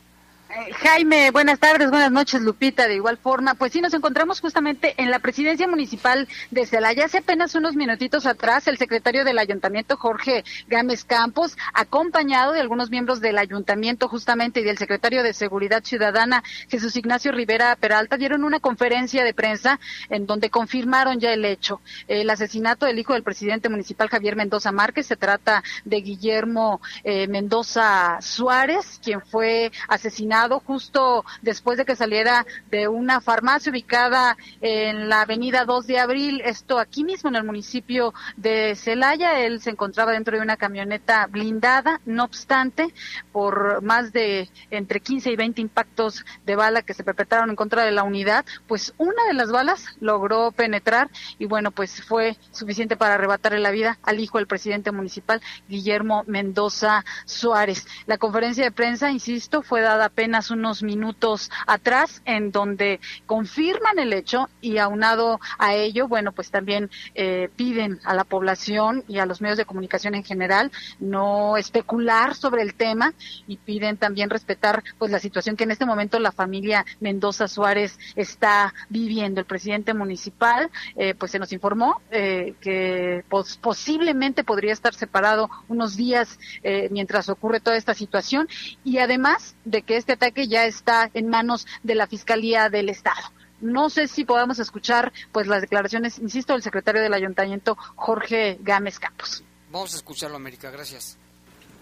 Jaime, buenas tardes, buenas noches, Lupita. De igual forma, pues sí, nos encontramos justamente en la presidencia municipal de Celaya. Hace apenas unos minutitos atrás, el secretario del ayuntamiento, Jorge Gámez Campos, acompañado de algunos miembros del ayuntamiento justamente y del secretario de Seguridad Ciudadana, Jesús Ignacio Rivera Peralta, dieron una conferencia de prensa en donde confirmaron ya el hecho. El asesinato del hijo del presidente municipal, Javier Mendoza Márquez, se trata de Guillermo eh, Mendoza Suárez, quien fue asesinado justo después de que saliera de una farmacia ubicada en la avenida 2 de abril, esto aquí mismo en el municipio de Celaya. Él se encontraba dentro de una camioneta blindada, no obstante, por más de entre 15 y 20 impactos de bala que se perpetraron en contra de la unidad, pues una de las balas logró penetrar y bueno, pues fue suficiente para arrebatarle la vida al hijo del presidente municipal, Guillermo Mendoza Suárez. La conferencia de prensa, insisto, fue dada apenas unos minutos atrás, en donde confirman el hecho y aunado a ello, bueno, pues también eh, piden a la población y a los medios de comunicación en general no especular sobre el tema y piden también respetar pues la situación que en este momento la familia Mendoza Suárez está viviendo. El presidente municipal eh, pues se nos informó eh, que pues, posiblemente podría estar separado unos días eh, mientras ocurre toda esta situación y además de que este ataque ya está en manos de la Fiscalía del Estado. No sé si podamos escuchar pues las declaraciones, insisto, del secretario del Ayuntamiento, Jorge Gámez Campos. Vamos a escucharlo, América, gracias.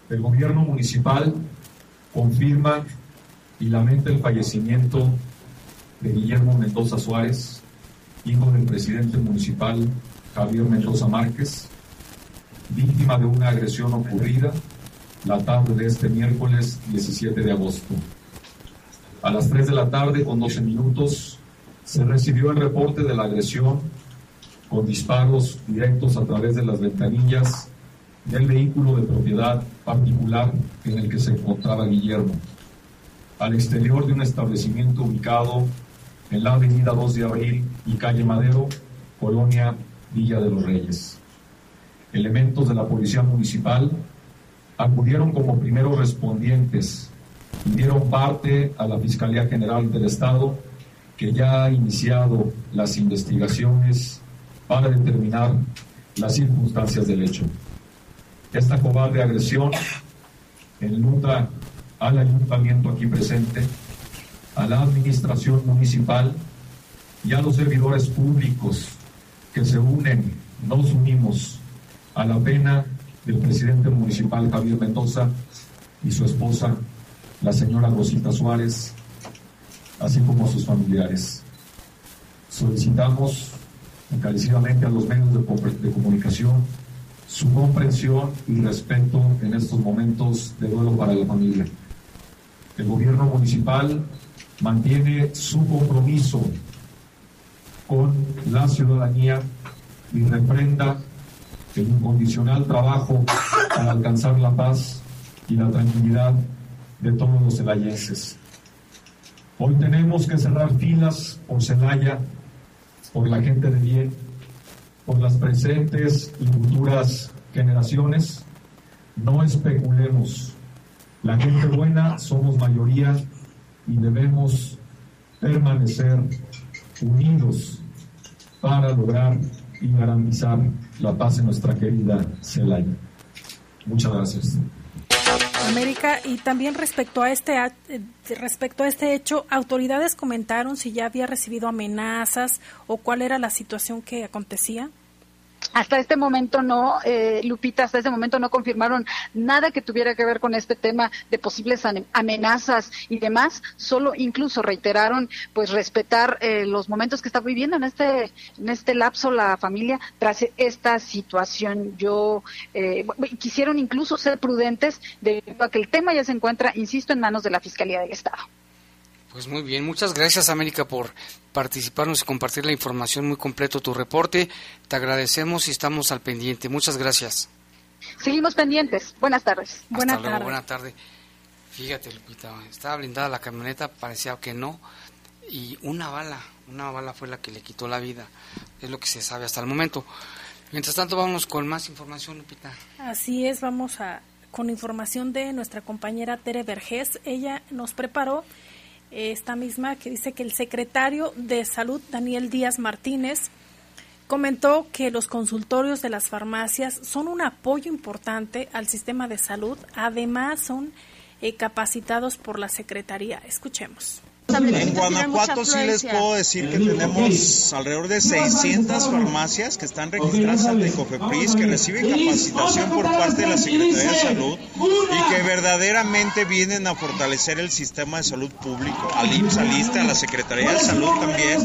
El gobierno municipal confirma y lamenta el fallecimiento de Guillermo Mendoza Suárez, hijo del presidente municipal Javier Mendoza Márquez, víctima de una agresión ocurrida la tarde de este miércoles 17 de agosto. A las 3 de la tarde, con 12 minutos, se recibió el reporte de la agresión con disparos directos a través de las ventanillas del vehículo de propiedad particular en el que se encontraba Guillermo, al exterior de un establecimiento ubicado en la avenida 2 de Abril y calle Madero, Colonia Villa de los Reyes. Elementos de la Policía Municipal acudieron como primeros respondientes dieron parte a la Fiscalía General del Estado, que ya ha iniciado las investigaciones para determinar las circunstancias del hecho. Esta cobarde agresión enluta al ayuntamiento aquí presente, a la administración municipal y a los servidores públicos que se unen, nos unimos a la pena del presidente municipal Javier Mendoza y su esposa, la señora Rosita Suárez, así como sus familiares. Solicitamos encarecidamente a los medios de, comunicación su comprensión y respeto en estos momentos de duelo para la familia. El gobierno municipal mantiene su compromiso con la ciudadanía y reprenda el incondicional trabajo para alcanzar la paz y la tranquilidad de todos los celayenses. Hoy tenemos que cerrar filas por Celaya, por la gente de bien, por las presentes y futuras generaciones. No especulemos. La gente buena somos mayoría y debemos permanecer unidos para lograr y garantizar la paz en nuestra querida Celaya. Muchas gracias. América y también respecto a este eh, respecto a este hecho, autoridades comentaron si ya había recibido amenazas o cuál era la situación que acontecía. Hasta este momento no, eh, Lupita, hasta este momento no confirmaron nada que tuviera que ver con este tema de posibles amenazas y demás, solo incluso reiteraron pues respetar eh, los momentos que está viviendo en este, en este lapso la familia tras esta situación. Yo eh, quisieron incluso ser prudentes debido a que el tema ya se encuentra, insisto, en manos de la Fiscalía del Estado. Pues muy bien, muchas gracias América por participarnos y compartir la información muy completo tu reporte. Te agradecemos y estamos al pendiente. Muchas gracias. Seguimos pendientes. Buenas tardes. Buenas tardes. Buenas tardes. Fíjate, Lupita, estaba blindada la camioneta, parecía que no, y una bala, una bala fue la que le quitó la vida. Es lo que se sabe hasta el momento. Mientras tanto, vamos con más información, Lupita. Así es, vamos a con información de nuestra compañera Tere Vergés. Ella nos preparó esta misma que dice que el secretario de Salud, Daniel Díaz Martínez, comentó que los consultorios de las farmacias son un apoyo importante al sistema de salud, además son eh, capacitados por la Secretaría. Escuchemos. En Guanajuato sí les puedo decir que tenemos alrededor de 600 farmacias que están registradas ante Cofepris, que reciben capacitación por parte de la Secretaría de Salud y que verdaderamente vienen a fortalecer el sistema de salud público, al IMSS, al ISTE, a la Secretaría de Salud también.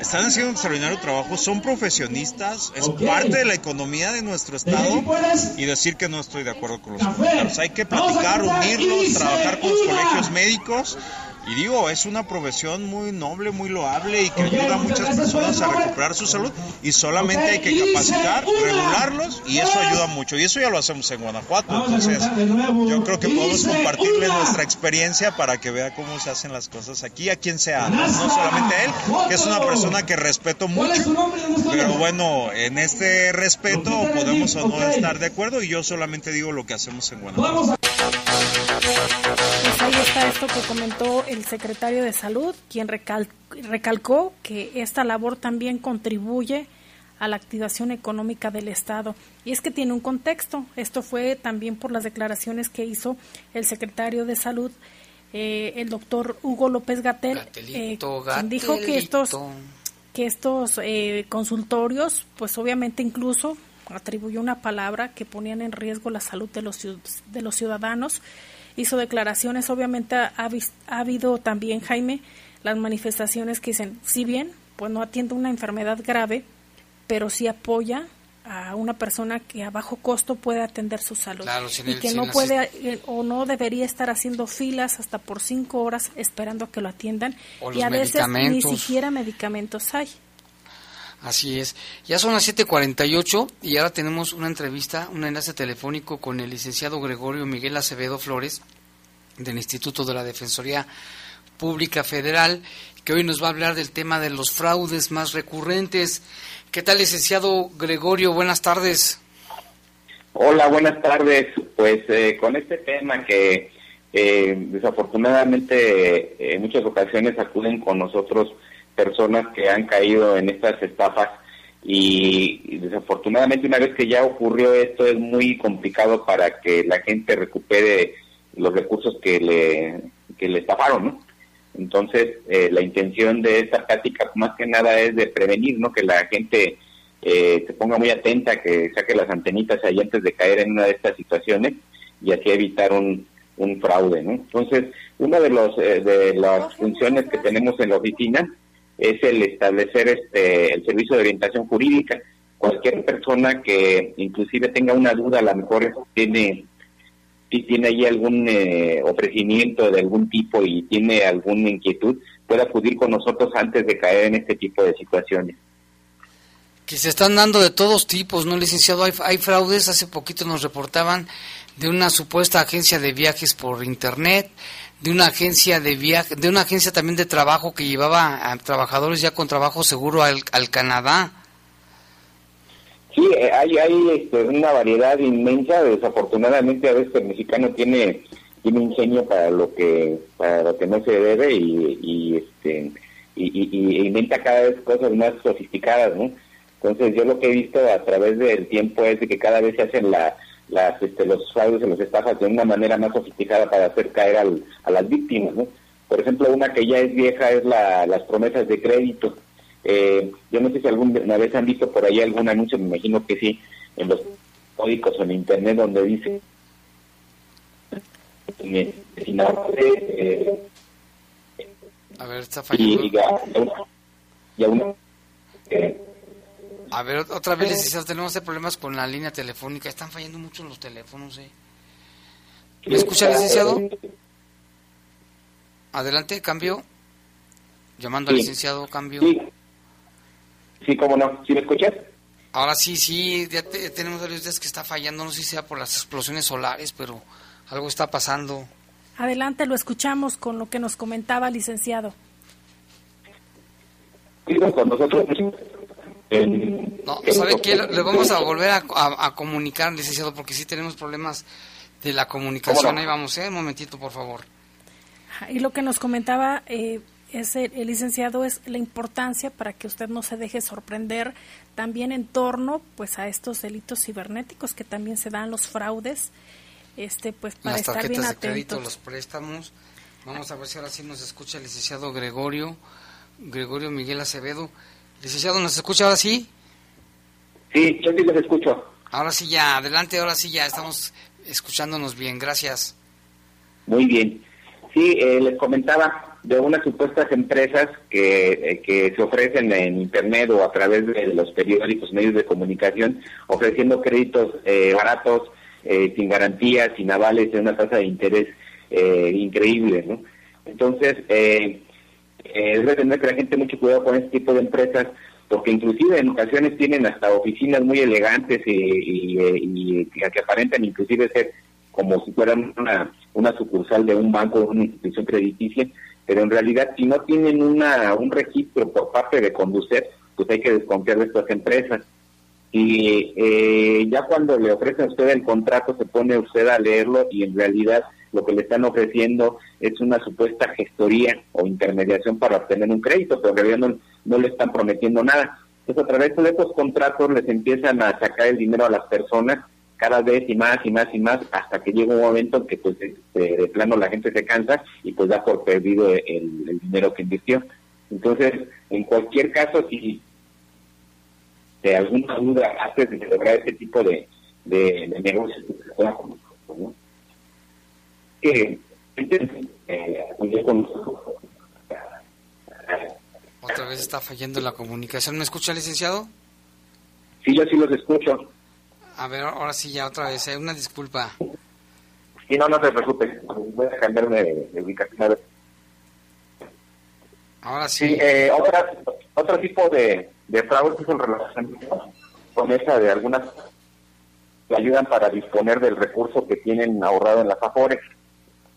Están haciendo un extraordinario trabajo, son profesionistas, es parte de la economía de nuestro Estado y decir que no estoy de acuerdo con los comentarios. Hay que platicar, unirlos, trabajar con los colegios médicos y digo, es una profesión muy noble, muy loable y que ayuda a muchas personas a recuperar su salud y solamente hay que capacitar, regularlos y eso ayuda mucho. Y eso ya lo hacemos en Guanajuato. Entonces, yo creo que podemos compartirle nuestra experiencia para que vea cómo se hacen las cosas aquí, a quien sea, no solamente a él, que es una persona que respeto mucho. Pero bueno, en este respeto podemos o no estar de acuerdo y yo solamente digo lo que hacemos en Guanajuato. Pues ahí está esto que comentó el secretario de Salud, quien recalcó que esta labor también contribuye a la activación económica del Estado. Y es que tiene un contexto. Esto fue también por las declaraciones que hizo el secretario de Salud, eh, el doctor Hugo López Gatel, eh, dijo que estos que estos eh, consultorios, pues obviamente incluso atribuyó una palabra que ponían en riesgo la salud de los de los ciudadanos hizo declaraciones. Obviamente ha, habido también, Jaime, las manifestaciones que dicen, si bien, pues no atiende una enfermedad grave, pero sí apoya a una persona que a bajo costo puede atender su salud y que no puede eh, o no debería estar haciendo filas hasta por cinco horas esperando a que lo atiendan y a veces ni siquiera medicamentos hay. Así es. Ya son las 7:48 y ahora tenemos una entrevista, un enlace telefónico con el licenciado Gregorio Miguel Acevedo Flores del Instituto de la Defensoría Pública Federal, que hoy nos va a hablar del tema de los fraudes más recurrentes. ¿Qué tal, licenciado Gregorio? Buenas tardes. Hola, buenas tardes. Pues eh, con este tema que eh, desafortunadamente en muchas ocasiones acuden con nosotros personas que han caído en estas estafas y, desafortunadamente una vez que ya ocurrió esto es muy complicado para que la gente recupere los recursos que le, que le estafaron, ¿no? Entonces, eh, la intención de esta práctica más que nada es de prevenir, ¿no? Que la gente eh, se ponga muy atenta, que saque las antenitas ahí antes de caer en una de estas situaciones y así evitar un, un fraude. ¿no? Entonces, una de, los, eh, de las funciones que tenemos en la oficina es el establecer este, el servicio de orientación jurídica. Cualquier persona que inclusive tenga una duda, a lo mejor tiene si tiene ahí algún eh, ofrecimiento de algún tipo y tiene alguna inquietud, puede acudir con nosotros antes de caer en este tipo de situaciones. Que se están dando de todos tipos, ¿no, licenciado? Hay, hay fraudes, hace poquito nos reportaban de una supuesta agencia de viajes por internet, de una agencia de viaje, de una agencia también de trabajo que llevaba a trabajadores ya con trabajo seguro al, al Canadá. Sí, eh, hay, hay este, una variedad inmensa. Desafortunadamente, a veces el mexicano tiene tiene ingenio para lo que para lo que no se debe y, y este y, inventa cada vez cosas más sofisticadas, ¿no? Entonces, yo lo que he visto a través del tiempo es de que cada vez se hacen la, las, este, los fraudes y los estafas de una manera más sofisticada para hacer caer al, a las víctimas, ¿no? Por ejemplo, una que ya es vieja es la, las promesas de crédito eh, yo no sé si alguna vez han visto por ahí algún anuncio, me imagino que sí, en los códigos o en internet donde dice a ver, está fallando. a ver, otra vez, licenciado, tenemos problemas con la línea telefónica. Están fallando mucho los teléfonos, ¿eh? ¿Me escucha, licenciado? Adelante, cambio. Llamando al licenciado, cambio. Sí, cómo no. ¿Sí me escuchas? Ahora sí, sí, ya tenemos varios días que está fallando, no sé si sea por las explosiones solares, pero algo está pasando. Adelante, lo escuchamos con lo que nos comentaba, licenciado. Con nosotros. No, ¿sabe qué? Le vamos a volver a, comunicar, licenciado, porque sí tenemos problemas de la comunicación. Ahí vamos, ¿eh? Un momentito, por favor. Y lo que nos comentaba eh, es el, licenciado es la importancia para que usted no se deje sorprender también en torno pues a estos delitos cibernéticos que también se dan los fraudes este pues para las estar bien de crédito los préstamos vamos a ver si ahora sí nos escucha el licenciado Gregorio Gregorio Miguel Acevedo licenciado nos escucha ahora sí sí yo sí los escucho ahora sí ya adelante ahora sí ya estamos escuchándonos bien gracias muy bien sí eh, les comentaba de unas supuestas empresas que, eh, que se ofrecen en Internet o a través de los periódicos, medios de comunicación, ofreciendo créditos eh, baratos, eh, sin garantías, sin avales, de una tasa de interés increíble. ¿no? Entonces, eh, debe tener que la gente mucho cuidado con este tipo de empresas, porque inclusive en ocasiones tienen hasta oficinas muy elegantes y, y, que aparentan inclusive ser como si fueran una, una sucursal de un banco o una institución crediticia, pero en realidad si no tienen una, un registro por parte de conducir, pues hay que desconfiar de estas empresas. Y eh, ya cuando le ofrecen a usted el contrato, se pone usted a leerlo y en realidad lo que le están ofreciendo es una supuesta gestoría o intermediación para obtener un crédito, pero en realidad no, le están prometiendo nada. Entonces a través de estos contratos les empiezan a sacar el dinero a las personas cada vez y más y más y más hasta que llega un momento en que pues de, plano la gente se cansa y pues da por perdido el, dinero que invirtió. Entonces, en cualquier caso, si de alguna duda antes de celebrar este tipo de, de, negocios que eh, otra vez está fallando la comunicación. ¿Me escucha, licenciado? Sí, yo sí los escucho. A ver, ahora sí ya otra vez, ¿eh? una disculpa. Sí, no, no se preocupe, voy a cambiarme de, ubicación. Ahora sí. eh, otra, otro tipo de, de fraudes es en relación con esa de algunas que ayudan para disponer del recurso que tienen ahorrado en las AFORES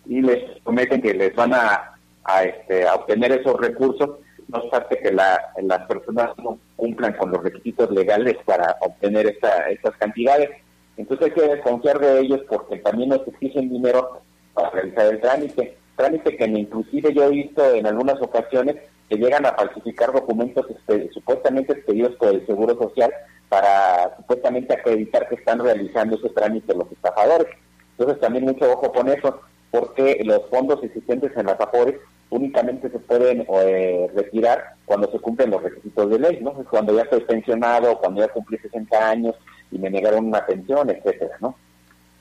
y les prometen que les van a, a, este, obtener esos recursos no obstante que las personas no cumplan con los requisitos legales para obtener esta, estas cantidades. Entonces hay que desconfiar de ellos porque también nos exigen dinero para realizar el trámite. Trámite que inclusive yo he visto en algunas ocasiones que llegan a falsificar documentos supuestamente expedidos por el Seguro Social para supuestamente acreditar que están realizando ese trámite los estafadores. Entonces también mucho ojo con eso, porque los fondos existentes en las AFORES únicamente se pueden eh, retirar cuando se cumplen los requisitos de ley, ¿no? Cuando ya estoy pensionado, cuando ya cumplí 60 años y me negaron una pensión, etcétera, ¿no?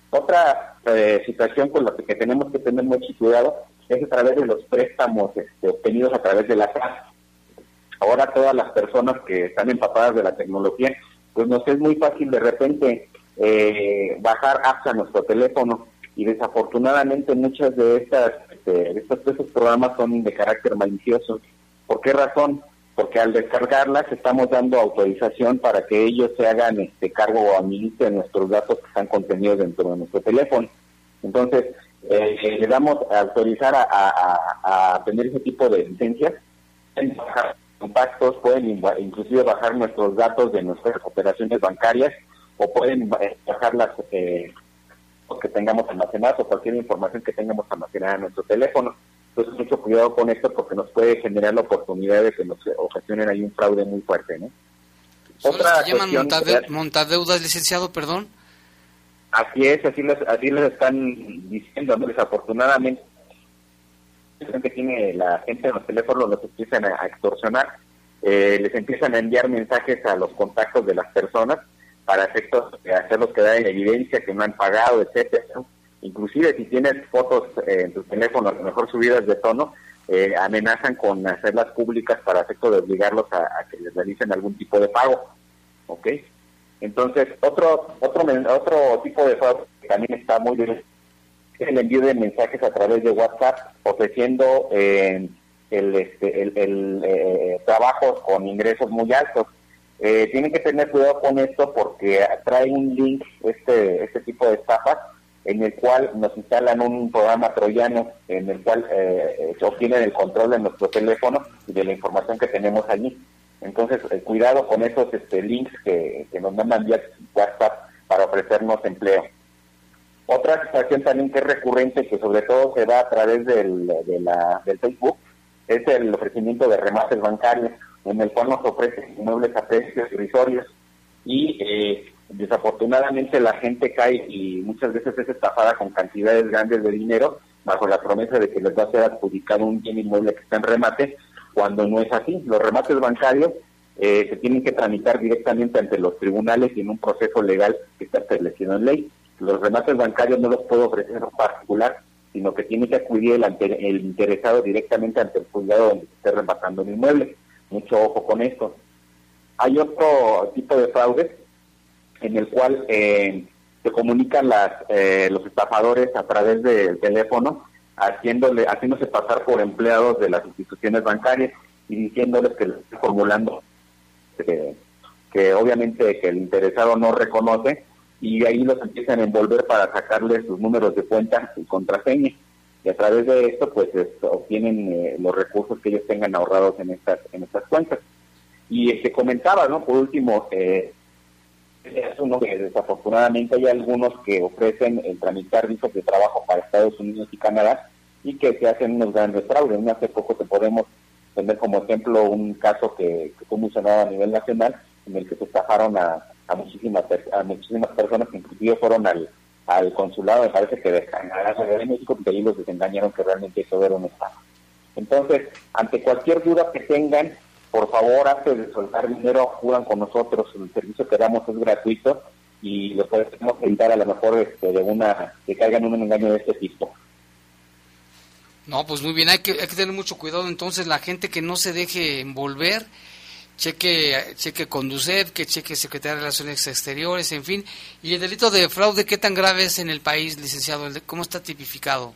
Otra eh, situación con la que tenemos que tener mucho cuidado es a través de los préstamos este, obtenidos a través de la casa. Ahora todas las personas que están empapadas de la tecnología, pues nos es muy fácil de repente eh, bajar apps a nuestro teléfono y desafortunadamente muchas de estas este, de estos, programas son de carácter malicioso. ¿Por qué razón? Porque al descargarlas estamos dando autorización para que ellos se hagan este cargo o administren nuestros datos que están contenidos dentro de nuestro teléfono. Entonces, eh, le damos a autorizar a, tener ese tipo de licencias, pueden bajar contactos, pueden inclusive bajar nuestros datos de nuestras operaciones bancarias o pueden eh, bajar las eh, que tengamos almacenadas o cualquier información que tengamos almacenada en nuestro teléfono. Entonces, mucho cuidado con esto porque nos puede generar la oportunidad de que nos ocasionen ahí un fraude muy fuerte, ¿no? Otra que llaman montadeudas, licenciado, perdón? Así es, así les, así les están diciendo, desafortunadamente que tiene la gente en los teléfonos los empiezan a, extorsionar, eh, les empiezan a enviar mensajes a los contactos de las personas para efectos de hacerlos quedar en evidencia que no han pagado, etcétera. Inclusive si tienes fotos eh, en tu teléfono, lo mejor subidas de tono, eh, amenazan con hacerlas públicas para efecto de obligarlos a, que les realicen algún tipo de pago. ¿Ok? Entonces, otro otro otro tipo de fraude que también está muy bien es el envío de mensajes a través de WhatsApp ofreciendo eh, el, este, el, el trabajos con ingresos muy altos eh, tienen que tener cuidado con esto porque trae un link este, este tipo de estafas en el cual nos instalan un programa troyano en el cual eh, obtienen el control de nuestro teléfono y de la información que tenemos allí. Entonces, eh, cuidado con esos este, links que, nos mandan vía WhatsApp para ofrecernos empleo. Otra situación también que es recurrente, que sobre todo se da a través del, de la, del Facebook, es el ofrecimiento de remates bancarios en el cual nos ofrecen inmuebles a precios irrisorios y eh, desafortunadamente la gente cae y muchas veces es estafada con cantidades grandes de dinero bajo la promesa de que les va a ser adjudicado un bien inmueble que está en remate, cuando no es así. Los remates bancarios eh, se tienen que tramitar directamente ante los tribunales y en un proceso legal que está establecido en ley. Los remates bancarios no los puedo ofrecer en particular, sino que tiene que acudir el, el interesado directamente ante el juzgado donde se esté rematando el inmueble mucho ojo con esto. Hay otro tipo de fraude en el cual eh, se comunican las, eh, los estafadores a través del teléfono, haciéndole, haciéndose pasar por empleados de las instituciones bancarias y diciéndoles que les están formulando que, obviamente que el interesado no reconoce y ahí los empiezan a envolver para sacarle sus números de cuenta y contraseña y a través de esto pues obtienen eh, los recursos que ellos tengan ahorrados en estas en estas cuentas. Y este, comentaba no por último eh, es uno que desafortunadamente hay algunos que ofrecen el tramitar visas de trabajo para Estados Unidos y Canadá y que se hacen unos grandes fraudes hace poco te podemos tener como ejemplo un caso que, fue muy sonado a nivel nacional en el que se estafaron a, a muchísimas a muchísimas personas que inclusive fueron al al consulado, me parece que de Canadá, de México, porque ahí los desengañaron que realmente eso era un estado. Entonces, ante cualquier duda que tengan, por favor, antes de soltar dinero, acudan con nosotros. El servicio que damos es gratuito y los podemos evitar a lo mejor este, de una que caigan un engaño de este tipo. No, pues muy bien, hay que, hay que tener mucho cuidado entonces la gente que no se deje envolver cheque, cheque Conducet, que cheque Secretaría de Relaciones Exteriores, en fin. ¿Y el delito de fraude qué tan grave es en el país, licenciado? ¿Cómo está tipificado?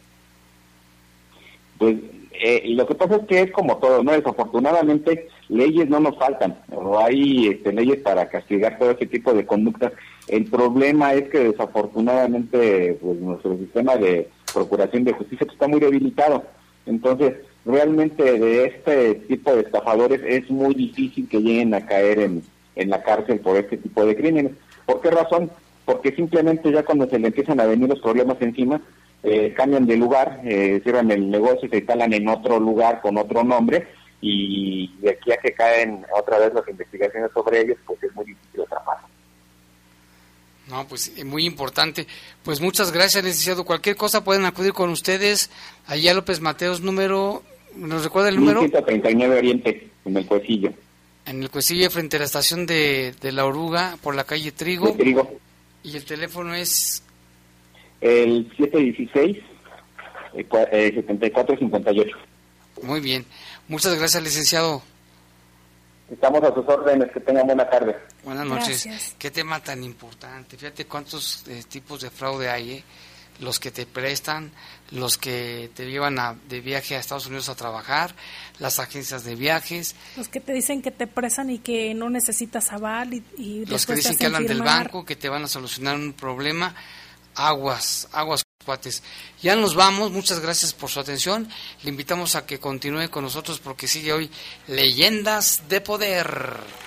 Pues eh, lo que pasa es que es como todo, ¿no? Desafortunadamente leyes no nos faltan, o hay este, leyes para castigar todo ese tipo de conductas. El problema es que desafortunadamente pues nuestro sistema de procuración de justicia está muy debilitado. Entonces, realmente de este tipo de estafadores es muy difícil que lleguen a caer en, en la cárcel por este tipo de crímenes. ¿Por qué razón? Porque simplemente ya cuando se le empiezan a venir los problemas encima, eh, cambian de lugar, eh, cierran el negocio, se instalan en otro lugar con otro nombre y de aquí a que caen otra vez las investigaciones sobre ellos, pues es muy difícil atrapar. No, pues eh, muy importante. Pues muchas gracias, licenciado. Cualquier cosa pueden acudir con ustedes allá López Mateos número ¿Nos recuerda el número? 139 Oriente, en el Cuecillo. En el Cuecillo, frente a la estación de, de La Oruga, por la calle Trigo. De Trigo. Y el teléfono es... El 716 eh, 7458. Muy bien. Muchas gracias, licenciado. Estamos a sus órdenes. Que tengan buena tarde. Buenas noches. Qué tema tan importante. Fíjate cuántos eh, tipos de fraude hay. ¿eh? Los que te prestan, los que te llevan a, de viaje a Estados Unidos a trabajar, las agencias de viajes. Los que te dicen que te presan y que no necesitas aval y, y Los que dicen que hablan del banco, que te van a solucionar un problema. Aguas, aguas cuates. Ya nos vamos, muchas gracias por su atención. Le invitamos a que continúe con nosotros porque sigue hoy Leyendas de Poder.